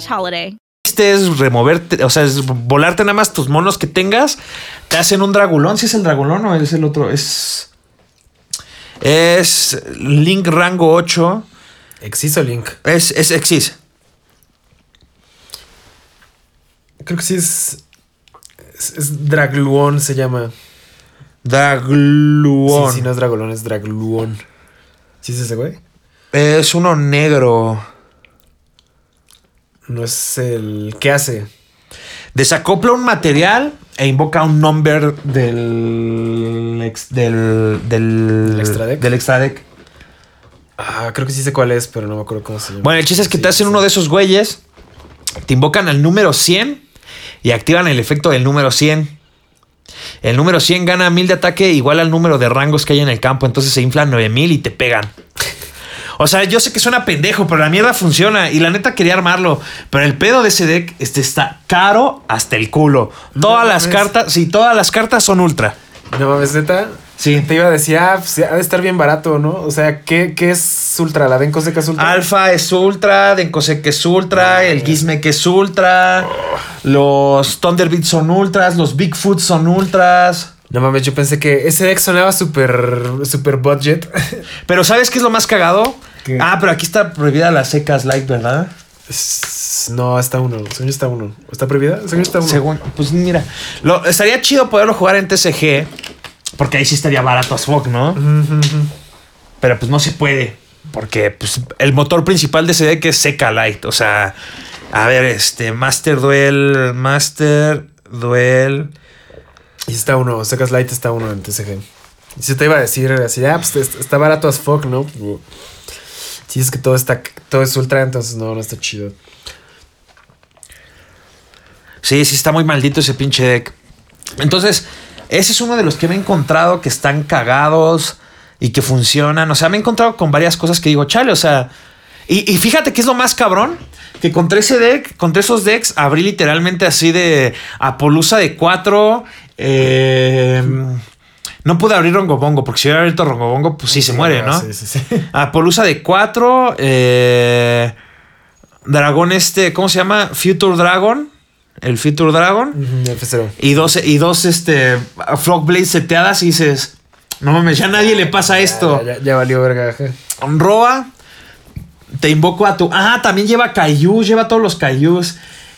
slash holiday. chiste es removerte, o sea, es volarte nada más tus monos que tengas, te hacen un dragulón, si es el dragulón o es el otro, es Es Link rango 8. Exiso Link. Es, es Exis. Creo que sí es. Es, es Dragluon se llama. Dragluon. Sí, sí, no es Dragolón, es Dragluon. ¿Sí es ese güey? Es uno negro. No es el. ¿Qué hace? Desacopla un material e invoca un number del. ex- del. del. ¿Del extra deck? del extra deck. Ah, creo que sí sé cuál es, pero no me acuerdo cómo se llama. Bueno, el chiste es que Sí, te hacen sí. uno de esos güeyes, te invocan al número 100 y activan el efecto del número 100. El número 100 gana 1000 de ataque igual al número de rangos que hay en el campo, entonces se inflan 9000 y te pegan. O sea, yo sé que suena pendejo, pero la mierda funciona y la neta quería armarlo. Pero el pedo de ese deck este está caro hasta el culo. Todas las cartas, sí, todas las cartas son ultra. No mames, neta. Sí. Te iba a decir, ah, pues, ha de estar bien barato, ¿no? O sea, ¿qué, qué es Ultra? ¿La Denko Seca es Ultra? Alfa es ultra, Denkosek es ultra, el Gizmek es ultra, los Thunderbits son ultras, los Bigfoot son ultras. No mames, yo pensé que ese deck sonaba súper, súper budget. Pero ¿sabes qué es lo más cagado? Ah, pero aquí está prohibida la secas light, ¿verdad? No, está uno. Según está uno. ¿Está prohibida? Según está uno. Según, pues mira, lo, estaría chido poderlo jugar en TCG, porque ahí sí estaría barato as fuck, ¿no? Pero pues no se puede, porque pues, el motor principal de ese deck es seca light, o sea, a ver, este, Master Duel, Master Duel... Y está uno. Secas Light está uno en TCG. Y si te iba a decir así, ah, pues es- está barato as fuck, ¿no? Si es que todo está, todo es ultra, entonces no, no está chido. Sí, sí está muy maldito ese pinche deck. Entonces, ese es uno de los que me he encontrado que están cagados y que funcionan. O sea, me he encontrado con varias cosas que digo, chale, o sea. Y, y fíjate que es lo más cabrón. Que contra ese deck, contra esos decks, abrí literalmente así de Apolusa de 4. No pude abrir Rongobongo, porque si hubiera abierto Rongobongo, pues sí se muere, ¿no? Sí, sí, sí. Apolusa de 4. Eh, dragón este, ¿cómo se llama? Future Dragon. El Future Dragon. Ujú, F0. Y dos, y dos este, Frog Blades seteadas y dices, no mames, ya a nadie le pasa esto. Ya, ya- ya valió verga. Roa, te invoco a tu... Ah, también lleva Kaiju, lleva todos los Kaijus.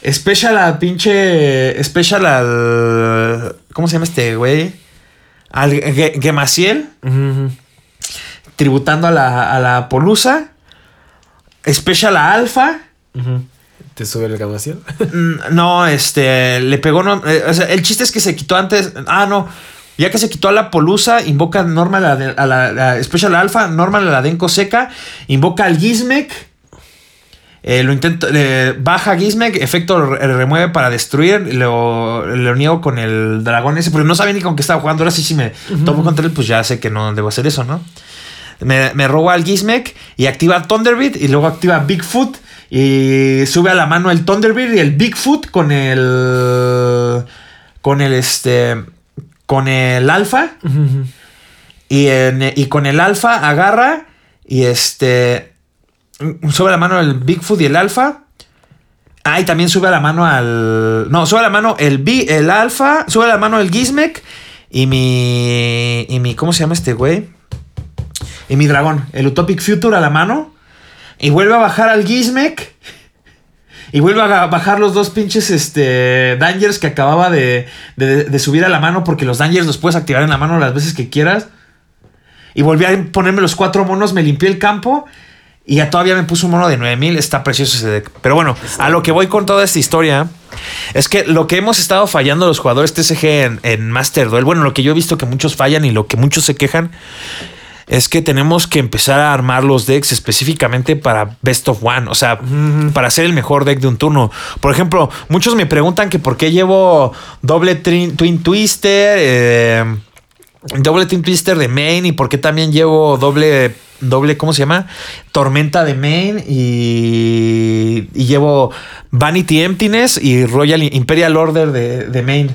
Special a pinche... Special al... ¿Cómo se llama este güey? Al Ge- Gemaciel, Ujú, ujú. tributando a la, a la Polusa. Special a Alpha. Ujú. ¿Te sube el gamaciel? Mm, No, este, le pegó. no- eh, o sea, el chiste es que se quitó antes. Ah, no. Ya que se quitó a la Polusa, invoca normal a la, a la- la Special Alpha, normal a la Denko Seca, invoca al Gizmek. Eh, lo intento, eh, baja Gizmek, efecto re- remueve para destruir. Lo, lo niego con el dragón ese, porque no sabía ni con qué estaba jugando. Ahora sí, si me topo contra él, pues ya sé que no debo hacer eso, ¿no? Me, me roba al Gizmek y activa Thunderbird y luego activa Bigfoot y sube a la mano el Thunderbird y el Bigfoot con el con el este con el alfa y, en- y con el alfa agarra y este sube a la mano el Bigfoot y el alfa Ah, y también sube a la mano al. No, sube a la mano el B, el Alfa, sube a la mano el Gizmek y mi. Y mi. ¿Cómo se llama este güey? Y mi dragón, el Utopic Future a la mano. Y vuelve a bajar al Gizmek. Y vuelve a bajar los dos pinches este, Dangers que acababa de, de- de subir a la mano. Porque los Dangers los puedes activar en la mano las veces que quieras. Y volví a ponerme los cuatro monos, me limpié el campo. Y ya todavía me puso un mono de 9000. Está precioso ese deck. Pero bueno, a lo que voy con toda esta historia es que lo que hemos estado fallando los jugadores TCG en, en Master Duel, bueno, lo que yo he visto que muchos fallan y lo que muchos se quejan es que tenemos que empezar a armar los decks específicamente para Best of One, o sea, para ser el mejor deck de un turno. Por ejemplo, muchos me preguntan que por qué llevo doble Twin Twister, eh, doble Twin Twister de main y por qué también llevo doble, doble, ¿cómo se llama? Tormenta de main y, y llevo Vanity Emptiness y Royal Imperial Order de, de main.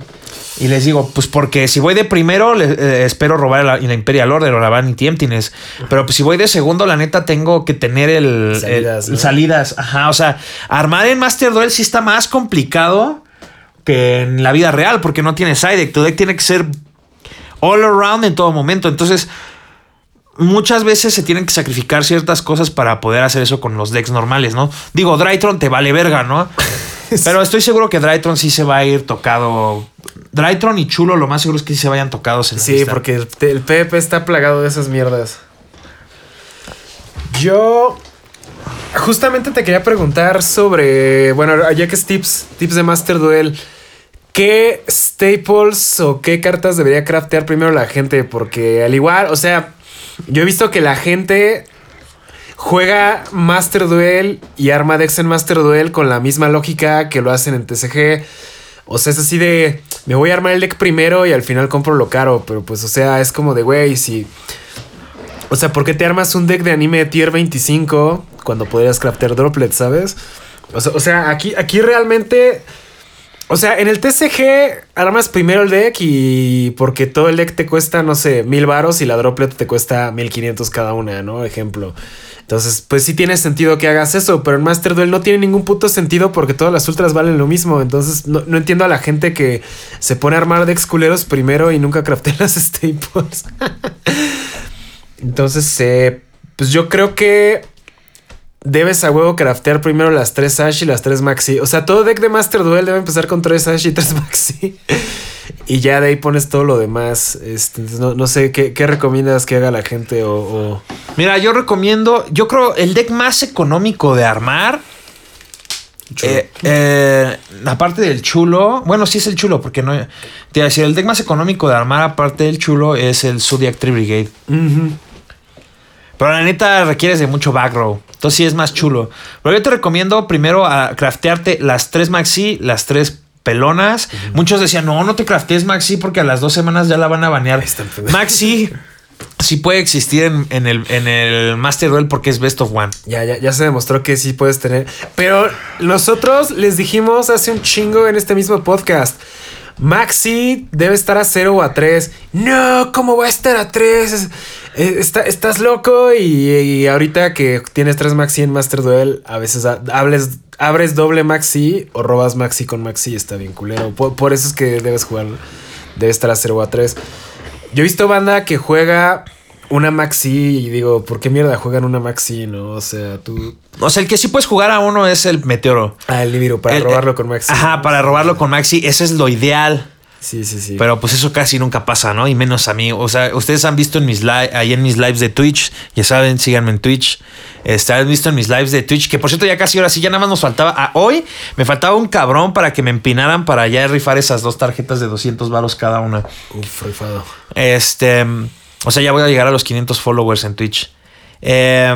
Y les digo, pues porque si voy de primero, le- eh, espero robar la, la Imperial Order o la Vanity Emptiness. Pero pues si voy de segundo, la neta, tengo que tener el el- Salidas, ¿no? salidas. Ajá, o sea, armar en Master Duel sí está más complicado que en la vida real, porque no tiene side deck. Tu deck tiene que ser all around en todo momento. Entonces, muchas veces se tienen que sacrificar ciertas cosas para poder hacer eso con los decks normales, ¿no? Digo, Drytron te vale verga, ¿no? Pero estoy seguro que Drytron sí se va a ir tocado. Drytron y Chulo, lo más seguro es que sí se vayan tocados en la Sí, lista. porque el, el PvP está plagado de esas mierdas. Yo justamente te quería preguntar sobre, bueno, ya que es tips, tips de Master Duel, ¿qué staples o qué cartas debería craftear primero la gente? Porque al igual, o sea, yo he visto que la gente juega Master Duel y arma decks en Master Duel con la misma lógica que lo hacen en TCG. O sea, es así de, me voy a armar el deck primero y al final compro lo caro, pero pues, o sea, es como de, güey, si... O sea, ¿por qué te armas un deck de anime de tier 25 cuando podrías craftear droplets, sabes? O sea, aquí, aquí realmente... O sea, en el TCG armas primero el deck y porque todo el deck te cuesta, no sé, mil varos y la droplet te cuesta 1500 cada una, ¿no? Ejemplo. Entonces, pues sí tiene sentido que hagas eso, pero en Master Duel no tiene ningún puto sentido porque todas las ultras valen lo mismo. Entonces, no, no entiendo a la gente que se pone a armar decks culeros primero y nunca craftea las staples. Entonces, eh, pues yo creo que debes a huevo craftear primero las 3 Ash y las 3 Maxi. O sea, todo deck de Master Duel debe empezar con 3 Ash y 3 Maxi. y ya de ahí pones todo lo demás. Este, no, no sé, ¿qué, ¿qué, recomiendas que haga la gente? O, o, Mira, yo recomiendo, yo creo el deck más económico de armar. Eh, eh, aparte del chulo, bueno, sí es el chulo, porque no. Te iba a decir, el deck más económico de armar, aparte del chulo, es el Zodiac Tree Brigade. Uh -huh. Pero la neta requieres de mucho back row. Entonces sí es más chulo. Pero yo te recomiendo primero a craftearte las tres maxi, las tres pelonas. Uh -huh. Muchos decían, no, no te craftees maxi porque a las dos semanas ya la van a banear. Maxi sí puede existir en, en, el, en el Master Duel porque es Best of One. Ya, ya, ya se demostró que sí puedes tener. Pero nosotros les dijimos hace un chingo en este mismo podcast. Maxi debe estar a 0 o a 3. No, ¿cómo va a estar a 3? Está, estás loco y, y, ahorita que tienes 3 Maxi en Master Duel, a veces hables, abres doble Maxi o robas Maxi con Maxi, está bien culero. Por, por eso es que debes jugar, debe estar a 0 o a 3. Yo he visto banda que juega una Maxi y digo, ¿por qué mierda juegan una Maxi? No, o sea, tú. O sea, el que sí puedes jugar a uno es el Meteoro. Ah, el Nibiru, para El- robarlo con Maxi. Ajá, para robarlo con Maxi. Ese es lo ideal. Sí, sí, sí. Pero pues eso casi nunca pasa, ¿no? Y menos a mí. O sea, ustedes han visto en mis live, ahí en mis lives de Twitch, ya saben, síganme en Twitch. Este, han visto en mis lives de Twitch, que por cierto ya casi ahora sí, ya nada más nos faltaba. a hoy me faltaba un cabrón para que me empinaran para ya rifar esas dos tarjetas de 200 varos cada una. Uf, rifado. Este, o sea, ya voy a llegar a los 500 followers en Twitch. Eh,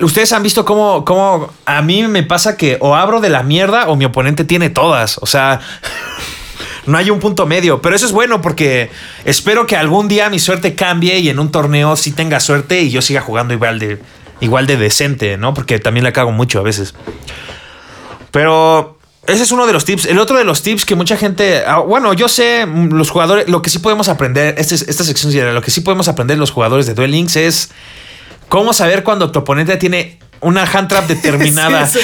Ustedes han visto cómo, cómo a mí me pasa que o abro de la mierda o mi oponente tiene todas. O sea, no hay un punto medio. Pero eso es bueno porque espero que algún día mi suerte cambie y en un torneo sí tenga suerte y yo siga jugando igual de, igual de decente, ¿no? Porque también la cago mucho a veces. Pero ese es uno de los tips. El otro de los tips que mucha gente. ah, Bueno, yo sé, los jugadores. Lo que sí podemos aprender. Este, es- esta sección, lo que sí podemos aprender los jugadores de Duel Links es cómo saber cuando tu oponente tiene una hand trap determinada. Sí,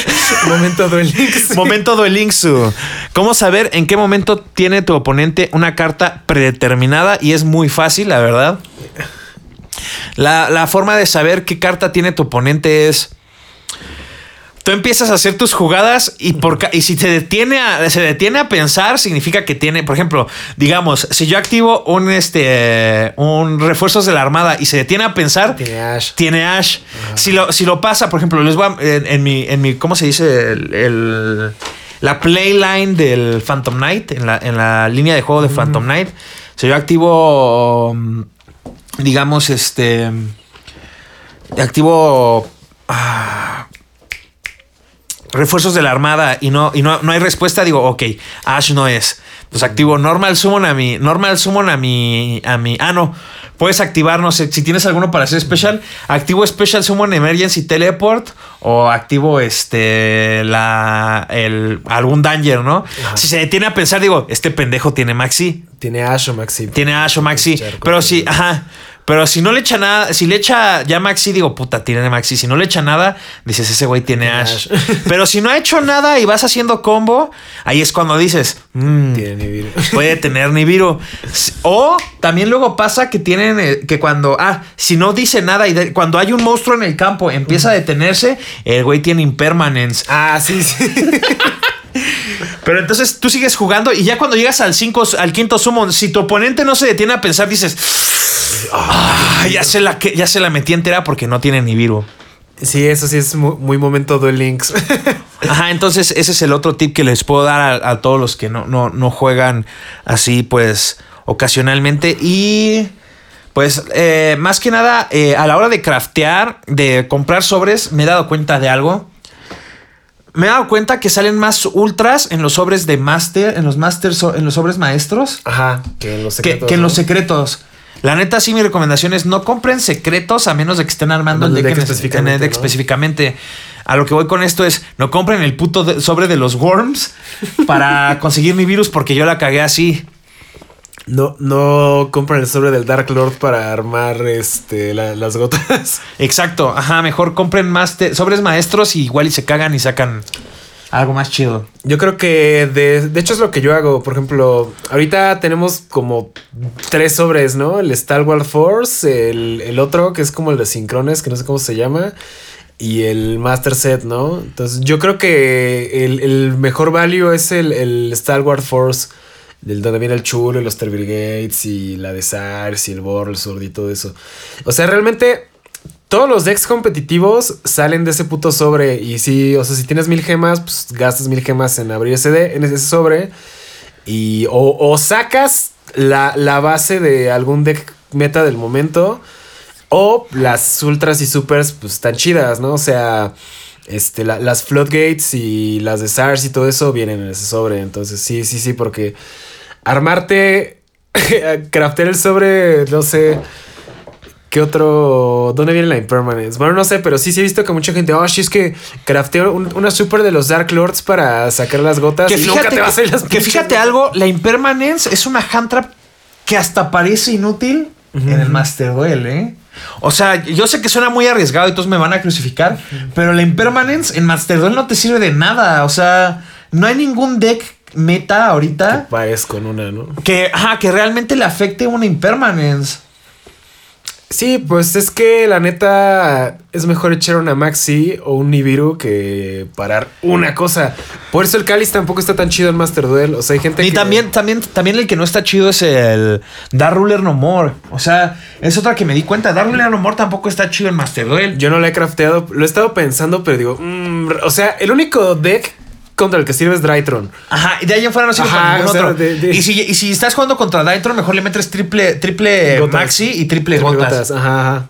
momento Duel Links. Momento Duel Links. uh, ¿Cómo saber en qué momento tiene tu oponente una carta predeterminada? Y es muy fácil, la verdad. La, la forma de saber qué carta tiene tu oponente es. Tú empiezas a hacer tus jugadas y, por, y si te detiene a, se detiene a pensar, significa que tiene, por ejemplo, digamos, si yo activo un, este, un refuerzos de la armada y se detiene a pensar, Tiene Ash. tiene Ash. Si lo, si lo pasa, por ejemplo, les voy a- en, en mi, en mi, ¿cómo se dice? El, el- la playline del Phantom Knight, en la, en la línea de juego de Phantom Knight. Si yo activo, digamos, este, activo ah, refuerzos de la armada y no, y no, no hay respuesta, digo, ok, Ash no es. Pues activo normal summon a mi, normal summon a mi, a mi, ah no, puedes activar, no sé, si tienes alguno para hacer special, activo special summon emergency teleport o activo este, la, el, algún danger, ¿no? Si se detiene a pensar, digo, este pendejo tiene maxi, Tiene Ash o Maxi. tiene Ash o Maxi. Pero sí, ajá. Pero si no le echa nada, si le echa ya Maxi, digo, puta, tiene Maxi. Si no le echa nada, dices, ese güey tiene Ash. Pero si no ha hecho nada y vas haciendo combo, ahí es cuando dices, mm, Tiene Nibiru. puede tener Nibiru. O también luego pasa que tienen eh, que cuando, ah, si no dice nada y de- cuando hay un monstruo en el campo empieza a detenerse, el güey tiene impermanence. Ah, sí, sí. Pero entonces tú sigues jugando y ya cuando llegas al 5, al quinto summon, si tu oponente no se detiene a pensar, dices, ah, ya se la ya se la metí entera porque no tiene Nibiru. Sí, eso sí es muy, muy momento Duel Links. Ajá, entonces ese es el otro tip que les puedo dar a, a todos los que no, no, no juegan así, pues, ocasionalmente. Y, pues, eh, más que nada, eh, a la hora de craftear, de comprar sobres, me he dado cuenta de algo. Me he dado cuenta que salen más ultras en los sobres de master, en los master, so- en los sobres maestros, Ajá, que en los secretos. que en ¿no? los secretos. La neta, sí, mi recomendación es no compren secretos a menos de que estén armando el deck, deck en- específicamente, en el deck ¿no? específicamente. A lo que voy con esto es no compren el puto de- sobre de los worms para conseguir mi virus porque yo la cagué así. No, no compran el sobre del Dark Lord para armar este, la- las gotas. Exacto, ajá, mejor compren más sobres maestros y igual y se cagan y sacan algo más chido. Yo creo que de, de hecho es lo que yo hago. Por ejemplo, ahorita tenemos como tres sobres, ¿no? El Stalwart Force, el, el otro que es como el de Sincrones, que no sé cómo se llama, y el Master Set, ¿no? Entonces yo creo que el, el mejor value es el, el Stalwart Force, del donde viene el chulo y los Terbrigates y la de SARS y el Bor, el Sword y todo eso. O sea, realmente todos los decks competitivos salen de ese puto sobre. Y si, o sea, si tienes mil gemas, pues gastas mil gemas en abrir ese, en ese sobre. Y o, o sacas la, la base de algún deck meta del momento. O las ultras y supers, pues están chidas, ¿no? O sea, este, la- las floodgates y las de SARS y todo eso vienen en ese sobre. Entonces, sí, sí, sí, porque armarte, craftear el sobre, no sé. ¿Qué otro? ¿Dónde viene la impermanence? Bueno, no sé, pero sí, sí he visto que mucha gente, oh, sí, es que crafteo un- una super de los Dark Lords para sacar las gotas. Que y nunca fíjate, te va a salir las que fíjate algo, la impermanence es una hand trap que hasta parece inútil en el Master Duel, ¿eh? O sea, yo sé que suena muy arriesgado y todos me van a crucificar, pero la impermanence en Master Duel no te sirve de nada. O sea, no hay ningún deck meta ahorita Pares con una, ¿no? que, ajá, que realmente le afecte una impermanence. Sí, pues es que la neta es mejor echar una Maxi o un Nibiru que parar una cosa. Por eso el Cáliz tampoco está tan chido en Master Duel. O sea, hay gente Y que. también, también, también el que no está chido es el Dark Ruler No More. O sea, es otra que me di cuenta. Dark Ruler No More tampoco está chido en Master Duel. Yo no la he crafteado. Lo he estado pensando, pero digo. mm, o sea, el único deck contra el que sirve es Drytron. Ajá, y de ahí en fuera no sirve Ajá, ningún o sea, otro. de- de- Y, si, y si estás jugando contra Dytron, mejor le metes triple, triple Gotas. maxi y triple, Triple gotas. Ajá, ajá.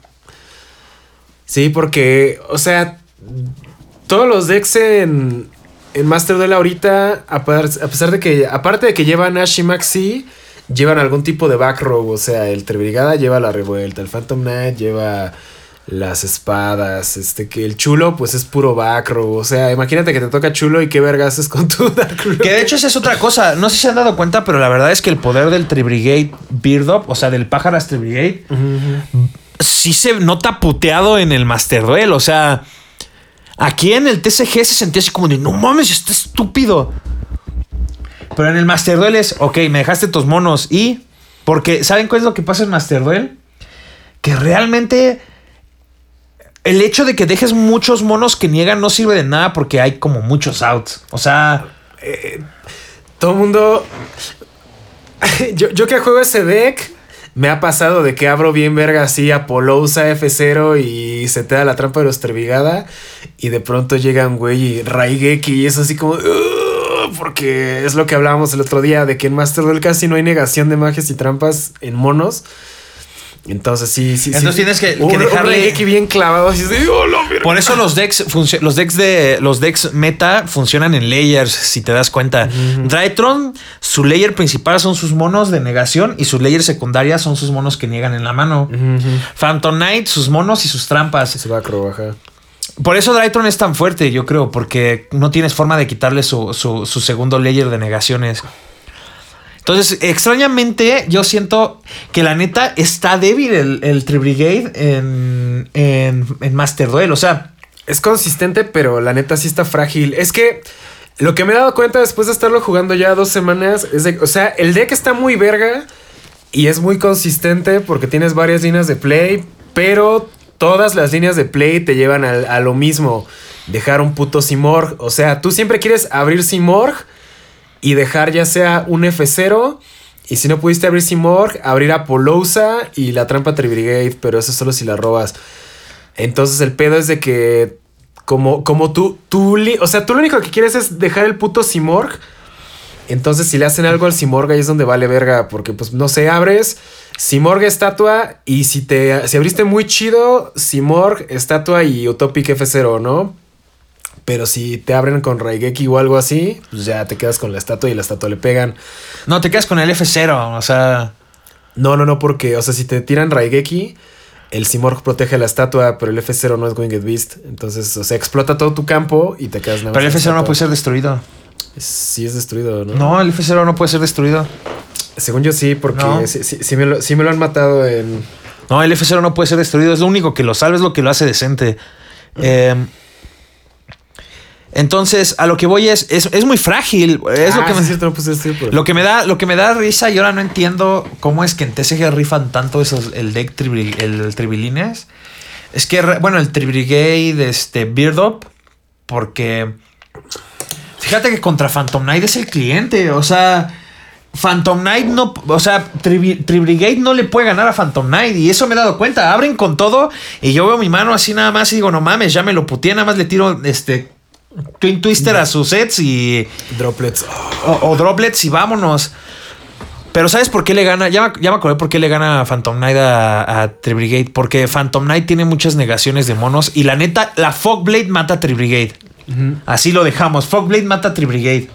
Sí, porque, o sea, todos los decks en, en Master Duel ahorita, a, par- a pesar de que, aparte de que llevan Ash y Maxi, llevan algún tipo de back row. O sea, el Trebrigada lleva la revuelta, el Phantom Knight lleva las espadas, este que el chulo pues es puro back row. O sea, imagínate que te toca chulo y qué vergas haces con tu. Que de hecho esa es otra cosa. No sé si se han dado cuenta, pero la verdad es que el poder del Tribrigade Beard Up, o sea, del Pájaras Tribrigade, sí se nota puteado en el Master Duel. O sea, aquí en el TCG se sentía así como de no mames, está estúpido. Pero en el Master Duel es, ok, me dejaste tus monos y. Porque, ¿saben cuál es lo que pasa en Master Duel? Que realmente. El hecho de que dejes muchos monos que niegan no sirve de nada porque hay como muchos outs. O sea. Todo el mundo. yo, yo que juego ese deck, me ha pasado de que abro bien verga así a Polousa F0 y se te da la trampa de los Trevigada. Y de pronto llega un güey y y es así como. Porque es lo que hablábamos el otro día, de que en Master Duel casi no hay negación de magias y trampas en monos. Entonces sí, sí, sí. Entonces tienes que- que Un- un dejarle- Raigeki bien clavado así de, "Oh, la verga". Por eso los decks, los decks de los decks meta funcionan en layers, si te das cuenta. Drytron, su layer principal son sus monos de negación y su layer secundaria son sus monos que niegan en la mano. Phantom Knight, sus monos y sus trampas. Se va a crobajar. Por eso Drytron es tan fuerte, yo creo, porque no tienes forma de quitarle su, su- su segundo layer de negaciones. Entonces, extrañamente, yo siento que la neta está débil el, el Tribrigade en, en, en Master Duel. O sea, Es consistente, pero la neta sí está frágil. Es que lo que me he dado cuenta después de estarlo jugando ya dos semanas es de, o sea, el deck está muy verga y es muy consistente porque tienes varias líneas de play, pero todas las líneas de play te llevan al- a, lo mismo, dejar un puto Simorg. O sea, tú siempre quieres abrir Simorg y dejar ya sea un F0. Y si no pudiste abrir Simorg, abrir Apollousa y la trampa Tribrigade, pero eso solo si la robas. Entonces el pedo es de que como, como tú, tú, o sea, tú lo único que quieres es dejar el puto Simorg. Entonces si le hacen algo al Simorg ahí es donde vale verga, porque pues no sé, abres Simorg estatua y si te, si abriste muy chido, Simorg estatua y Utopic F0, ¿no? Pero si te abren con Raigeki o algo así, pues ya te quedas con la estatua y la estatua le pegan. no te quedas con el F0. O sea, No, no, no, porque, o sea, si te tiran Raigeki, el Simorg protege la estatua, pero el F0 no es Winged Beast. Entonces, o sea, explota todo tu campo y te quedas nada pero el más F0 no puede ser destruido. Sí es destruido, ¿no? No, el F0 no puede ser destruido. Según yo sí, porque No. sí, sí- sí me lo, sí me lo han matado en... No, el F0 no puede ser destruido. Es lo único que lo salva, es lo que lo hace decente. Eh, entonces, a lo que voy es, es, es muy frágil. Es lo Ah, que sí me, es cierto, no puse este, pero- Lo que me da, lo que me da risa y ahora no entiendo cómo es que en TCG rifan tanto esos, el deck tribri- el Tribilines. Es que, bueno, el Tribrigade, este, Beard Up, porque fíjate que contra Phantom Knight es el cliente, o sea, Phantom Knight no, o sea, Tribrigade no le puede ganar a Phantom Knight y eso me he dado cuenta. Abren con todo y yo veo mi mano así nada más y digo, no mames, ya me lo puteé, nada más le tiro este Twin Twister a sus sets y Droplets. o, o droplets y vámonos. Pero ¿sabes por qué le gana? Ya, me- ya me acordé por qué le gana Phantom Knight a, a Tribrigade. Porque Phantom Knight tiene muchas negaciones de monos. Y la neta, la Fogblade mata a Tribrigade. Así lo dejamos. Fogblade mata a Tribrigade.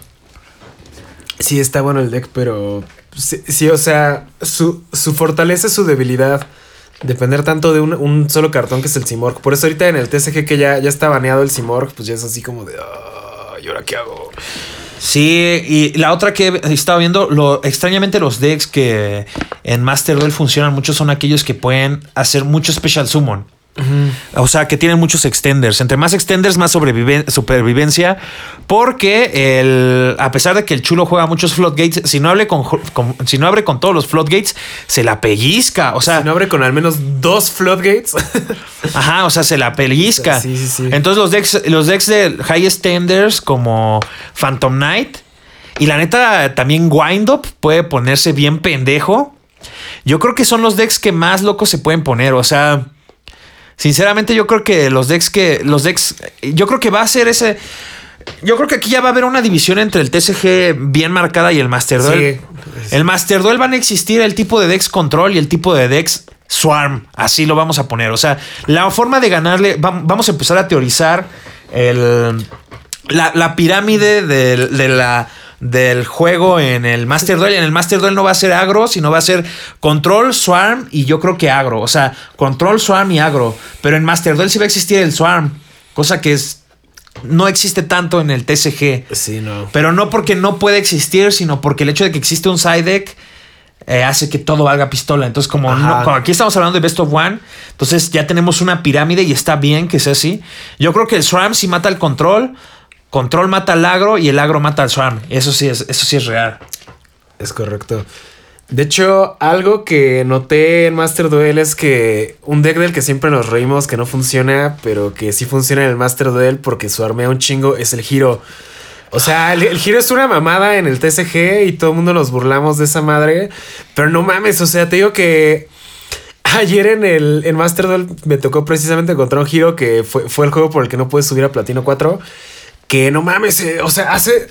Sí, está bueno el deck, pero... Sí, sí, o sea, su, su fortaleza es su debilidad. Depender tanto de un, un solo cartón que es el Simorg. Por eso ahorita en el TCG que ya, ya está baneado el Simorg, pues ya es así como de... "Ah, ¿Y ahora qué hago? Sí, y la otra que he estado viendo, lo, extrañamente los decks que en Master Duel funcionan mucho son aquellos que pueden hacer mucho Special Summon. O sea, que tienen muchos extenders. Entre más extenders, más supervivencia. Porque el, a pesar de que el chulo juega muchos floodgates, si no, abre con, con- si no abre con todos los floodgates, se la pellizca. O sea, Si no abre con al menos dos floodgates. Ajá, o sea, se la pellizca. Sí, sí, sí. Entonces los decks, los decks de High Standers como Phantom Knight y la neta también Wind Up puede ponerse bien pendejo. Yo creo que son los decks que más locos se pueden poner. O sea, sinceramente yo creo que los decks que los decks, yo creo que va a ser ese. Yo creo que aquí ya va a haber una división entre el TCG bien marcada y el Master Duel. Sí. El Master Duel van a existir el tipo de decks control y el tipo de decks swarm. Así lo vamos a poner. O sea, la forma de ganarle, vam- vamos a empezar a teorizar el, la, la pirámide del, de la, del juego en el Master Duel. En el Master Duel no va a ser agro, sino va a ser control, swarm y yo creo que agro. O sea, control, swarm y agro. Pero en Master Duel sí va a existir el swarm. Cosa que es, no existe tanto en el TCG. Sí, no. Pero no porque no puede existir, sino porque el hecho de que existe un side deck eh, hace que todo valga pistola. Entonces, como, no- como aquí estamos hablando de Best of One, entonces ya tenemos una pirámide y está bien que sea así. Yo creo que el Swarm sí mata el control, control mata al agro y el agro mata al Swarm. Eso sí es, eso sí es real. Es correcto. De hecho, algo que noté en Master Duel es que un deck del que siempre nos reímos que no funciona, pero que sí funciona en el Master Duel porque su armea un chingo es el giro. O sea, el, giro es una mamada en el TCG y todo el mundo nos burlamos de esa madre. Pero no mames, o sea, te digo que ayer en el Master Duel me tocó precisamente encontrar un giro que fue, fue el juego por el que no puedes subir a Platino 4. Que no mames, eh, o sea, hace,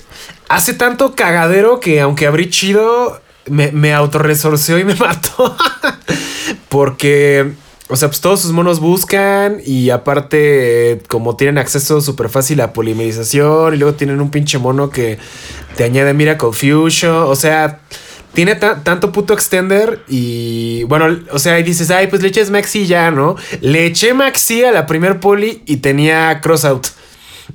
hace tanto cagadero que aunque abrí chido, me, me autorresorció y me mató. Porque, o sea, pues todos sus monos buscan y aparte, eh, como tienen acceso súper fácil a polimerización y luego tienen un pinche mono que te añade Miracle Fusion, o sea, tiene ta- tanto puto extender y bueno, o sea, y dices, ay, pues le eches Maxi ya, ¿no? Le eché Maxi a la primer poli y tenía crossout.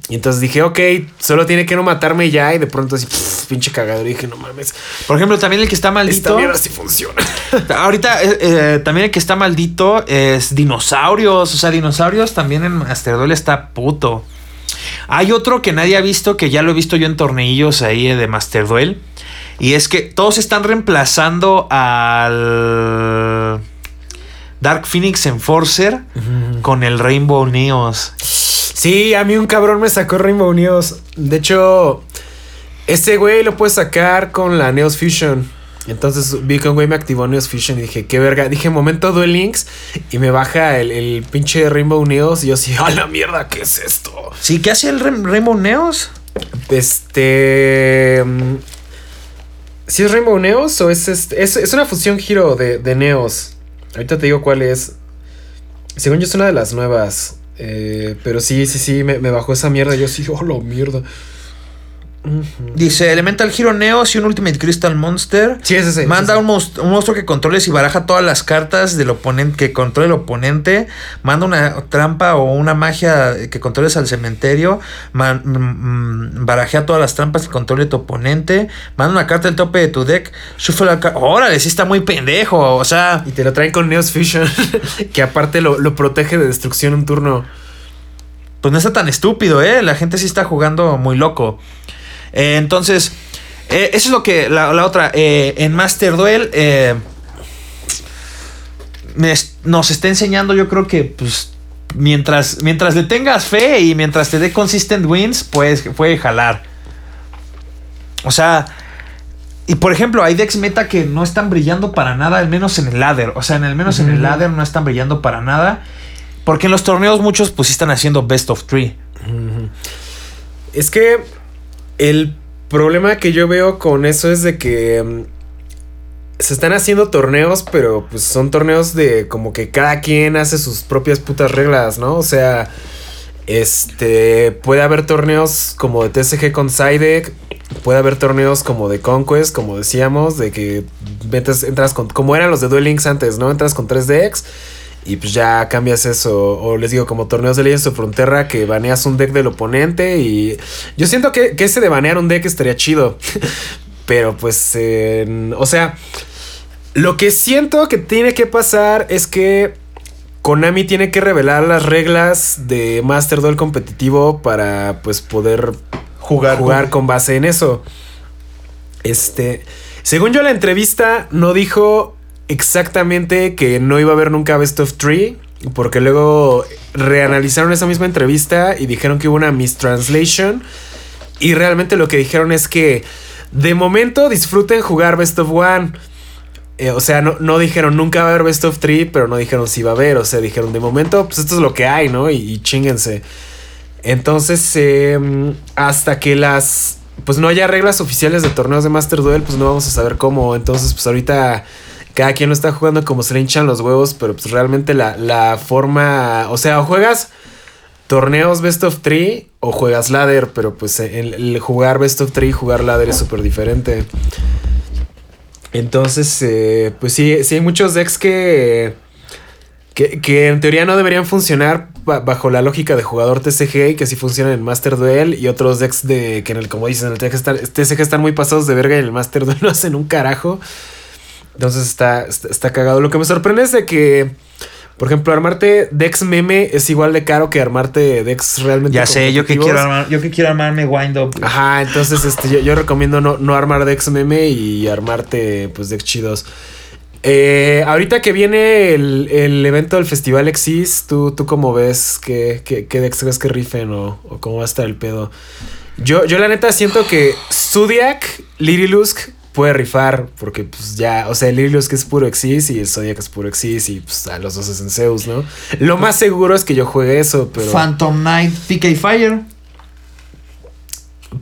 Y entonces dije, ok, solo tiene que no matarme ya. Y de pronto así, pff, pinche cagador. Y dije, no mames. Por ejemplo, también el que está Esta maldito. mierda sí funciona. Ahorita, eh, eh, también el que está maldito es dinosaurios. O sea, dinosaurios también en Master Duel está puto. Hay otro que nadie ha visto, que ya lo he visto yo en torneillos ahí eh, de Master Duel. Y es que todos están reemplazando al Dark Phoenix Enforcer con el Rainbow Neos. Sí, a mí un cabrón me sacó Rainbow Neos. De hecho, ese güey lo puedes sacar con la Neos Fusion. Entonces vi que un güey me activó Neos Fusion y dije, qué verga. Dije, momento Duel Links. Y me baja el, el pinche Rainbow Neos. Y yo así, a la mierda, ¿qué es esto? Sí, ¿qué hace el Rain- Rainbow Neos? Este. mm, ¿Sí es Rainbow Neos o es este? Es, es una fusión giro de, de Neos. Ahorita te digo cuál es. Según yo es una de las nuevas. Eh, pero sí, sí, sí, me, me bajó esa mierda. Yo sí, oh, la mierda. Dice Elemental Hero Neos y un Ultimate Crystal Monster. Sí, es ese. Manda un, monst- un monstruo que controles y baraja todas las cartas del oponente que controle el oponente. Manda una trampa o una magia que controles al cementerio. Man- mm, mm, barajea todas las trampas que controle tu oponente. Manda una carta del tope de tu deck. Shuffle la carta. Órale, sí está muy pendejo. O sea, Y te lo traen con Neos Fusion. que aparte lo, lo protege de destrucción un turno. pues no está tan estúpido, ¿eh? La gente sí está jugando muy loco. Eh, entonces, eh, eso es lo que. La, la otra. eh, en Master Duel. me nos está enseñando, yo creo que, pues. Mientras, mientras le tengas fe y mientras te dé consistent wins, pues puede jalar. O sea. Y por ejemplo, hay decks meta que no están brillando para nada, al menos en el ladder. O sea, en el menos en el ladder no están brillando para nada. Porque en los torneos muchos pues sí están haciendo best of three. Es que el problema que yo veo con eso es de que mm, se están haciendo torneos, pero pues son torneos de como que cada quien hace sus propias putas reglas, ¿no? O sea, este puede haber torneos como de TCG con Sidek, puede haber torneos como de Conquest, como decíamos, de que metes, entras con como eran los de Duel Links antes, ¿no? Entras con 3 decks y pues ya cambias eso. O les digo, como torneos de Legends of Frontera que baneas un deck del oponente. Y yo siento que, que ese de banear un deck estaría chido. Pero pues, eh, o sea, lo que siento que tiene que pasar es que Konami tiene que revelar las reglas de Master Duel competitivo para pues poder Jugar. jugar con base en eso. Este, según yo la entrevista no dijo exactamente que no iba a haber nunca Best of Three, porque luego reanalizaron esa misma entrevista y dijeron que hubo una mistranslation y realmente lo que dijeron es que de momento disfruten jugar Best of One. Eh, o sea, no, no dijeron nunca va a haber Best of Three, pero no dijeron si va a haber. O sea, dijeron de momento, pues esto es lo que hay, ¿no? Y, y chinguense. Entonces, eh, hasta que las. Pues no haya reglas oficiales de torneos de Master Duel, pues no vamos a saber cómo. Entonces, pues ahorita cada quien lo está jugando como se le hinchan los huevos, pero pues realmente la, la forma. O sea, o juegas torneos Best of Three o juegas ladder, pero pues el, jugar Best of Three y jugar ladder es súper diferente. Entonces, eh, pues sí, sí hay muchos decks que, que, que en teoría no deberían funcionar ba- bajo la lógica de jugador TCG y que sí funcionan en Master Duel y otros decks de que en el, como dicen, en el TCG están, TCG están muy pasados de verga y en el Master Duel no hacen un carajo. Entonces está, está, está cagado. Lo que me sorprende es de que, por ejemplo, armarte decks meme es igual de caro que armarte decks realmente Ya sé, yo que quiero armar, yo que quiero armarme Wind Up. Ajá, entonces este, yo, yo recomiendo no, no armar decks meme y armarte pues decks chidos. Eh, ahorita que viene el, el evento del Festival Exis, ¿tú, tú cómo ves? ¿Qué, qué, qué decks crees que rifen o, o cómo va a estar el pedo? Yo, yo la neta siento que Zodiac, Lirilusk puede rifar porque pues ya, o sea, el Lirilusk es puro Exis y el Zodiac es puro Exis y pues a los dos es en Zeus, ¿no? Lo más seguro es que yo juegue eso, pero... Phantom Knight, PK Fire.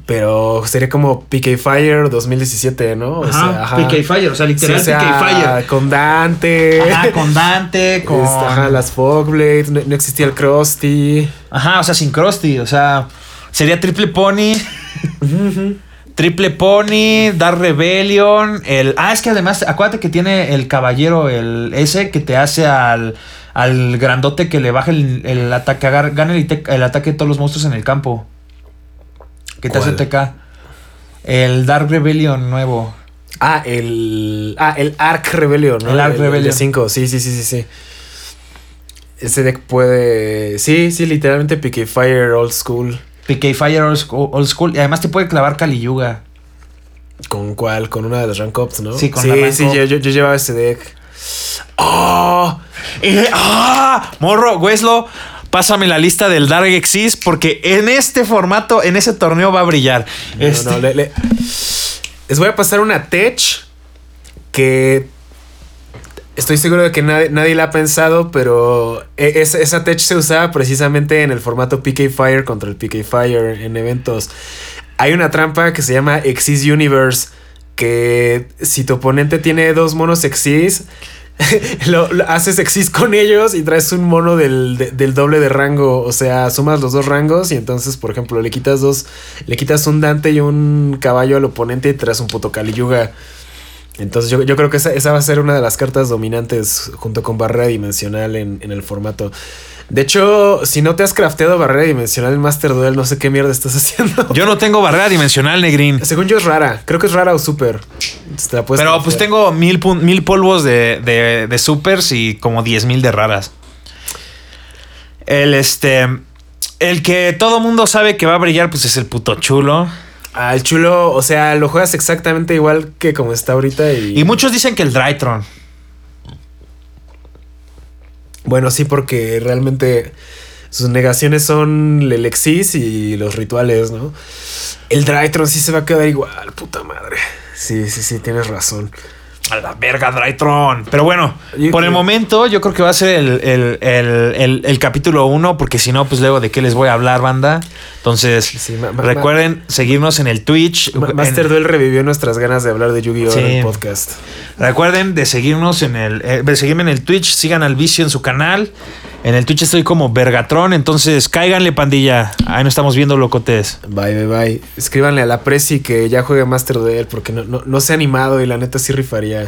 Pero sería como PK Fire 2017, ¿no? O Ajá, sea, PK Fire, o sea, literal Sí, o sea, PK Fire. Con Dante. Ajá, con Dante, con. Este, ajá, las Fogblades. No, no existía el Krusty. Ajá, o sea, sin Krusty. O sea, sería Triple Pony. Triple Pony, Dark Rebellion. El. Ah, es que además, acuérdate que tiene el caballero, el ese que te hace al. Al grandote que le baja el, el ataque, gana el, el ataque de todos los monstruos en el campo. ¿Qué te hace. TK? El Dark Rebellion nuevo. Ah, el. Ah, el Arc Rebellion, ¿no? El Arc Rebellion. de 5, sí, sí, sí, sí, sí. Ese deck puede. Sí, sí, literalmente Pique Fire Old School. PK Fire Old School, Old School. Y además te puede clavar Kali Yuga. ¿Con cuál? Con una de las rank ups, ¿no? Sí, con sí, la sí, yo, yo- yo llevaba ese deck. ¡Oh! Eh, ¡Ah! Morro, Weslo, pásame la lista del Dark Exist porque en este formato, en ese torneo va a brillar. No, Este- no, le- le- Les voy a pasar una tech que estoy seguro de que nadie, nadie la ha pensado, pero e- esa, tech se usaba precisamente en el formato PK Fire contra el PK Fire en eventos. Hay una trampa que se llama Exis Universe, que si tu oponente tiene dos monos Exis, lo, haces Exis con ellos y traes un mono del, de- del doble de rango. O sea, sumas los dos rangos y entonces, por ejemplo, le quitas dos, le quitas un Dante y un caballo al oponente y traes un puto Kali Yuga. Entonces yo, yo creo que esa, esa va a ser una de las cartas dominantes junto con barrera dimensional en, en el formato. De hecho, si no te has crafteado barrera dimensional en Master Duel, no sé qué mierda estás haciendo. Yo no tengo barrera dimensional, Negrín. Según yo es rara. Creo que es rara o super. Pero craftear. pues tengo mil, mil polvos de, de, de supers y como diez mil de raras. El este. El que todo mundo sabe que va a brillar, pues es el puto chulo. El chulo, o sea, lo juegas exactamente igual que como está ahorita y... Y muchos dicen que el Drytron. Bueno, sí, porque realmente sus negaciones son el Lexis y los rituales, ¿no? El Drytron sí se va a quedar igual, puta madre. Sí, sí, sí, tienes razón. A la verga, Drytron. Pero bueno, Yo por el momento yo creo que va a ser el, el- el- el- capítulo 1, porque si no, pues luego de qué les voy a hablar, banda. Entonces, Sí, recuerden seguirnos en el Twitch. Ma- en- Master Duel revivió nuestras ganas de hablar de Yu-Gi-Oh! Sí. en el podcast. Recuerden de seguirnos en el. eh, de seguirme en el Twitch. Sigan al vicio en su canal. En el Twitch estoy como Vergatron. Entonces cáiganle, pandilla. Ahí nos estamos viendo, locotes. Bye, bye, bye. Escríbanle a la Prezi que ya juegue Master Duel porque no, no, no se ha animado y la neta sí rifaría.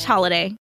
slash holiday.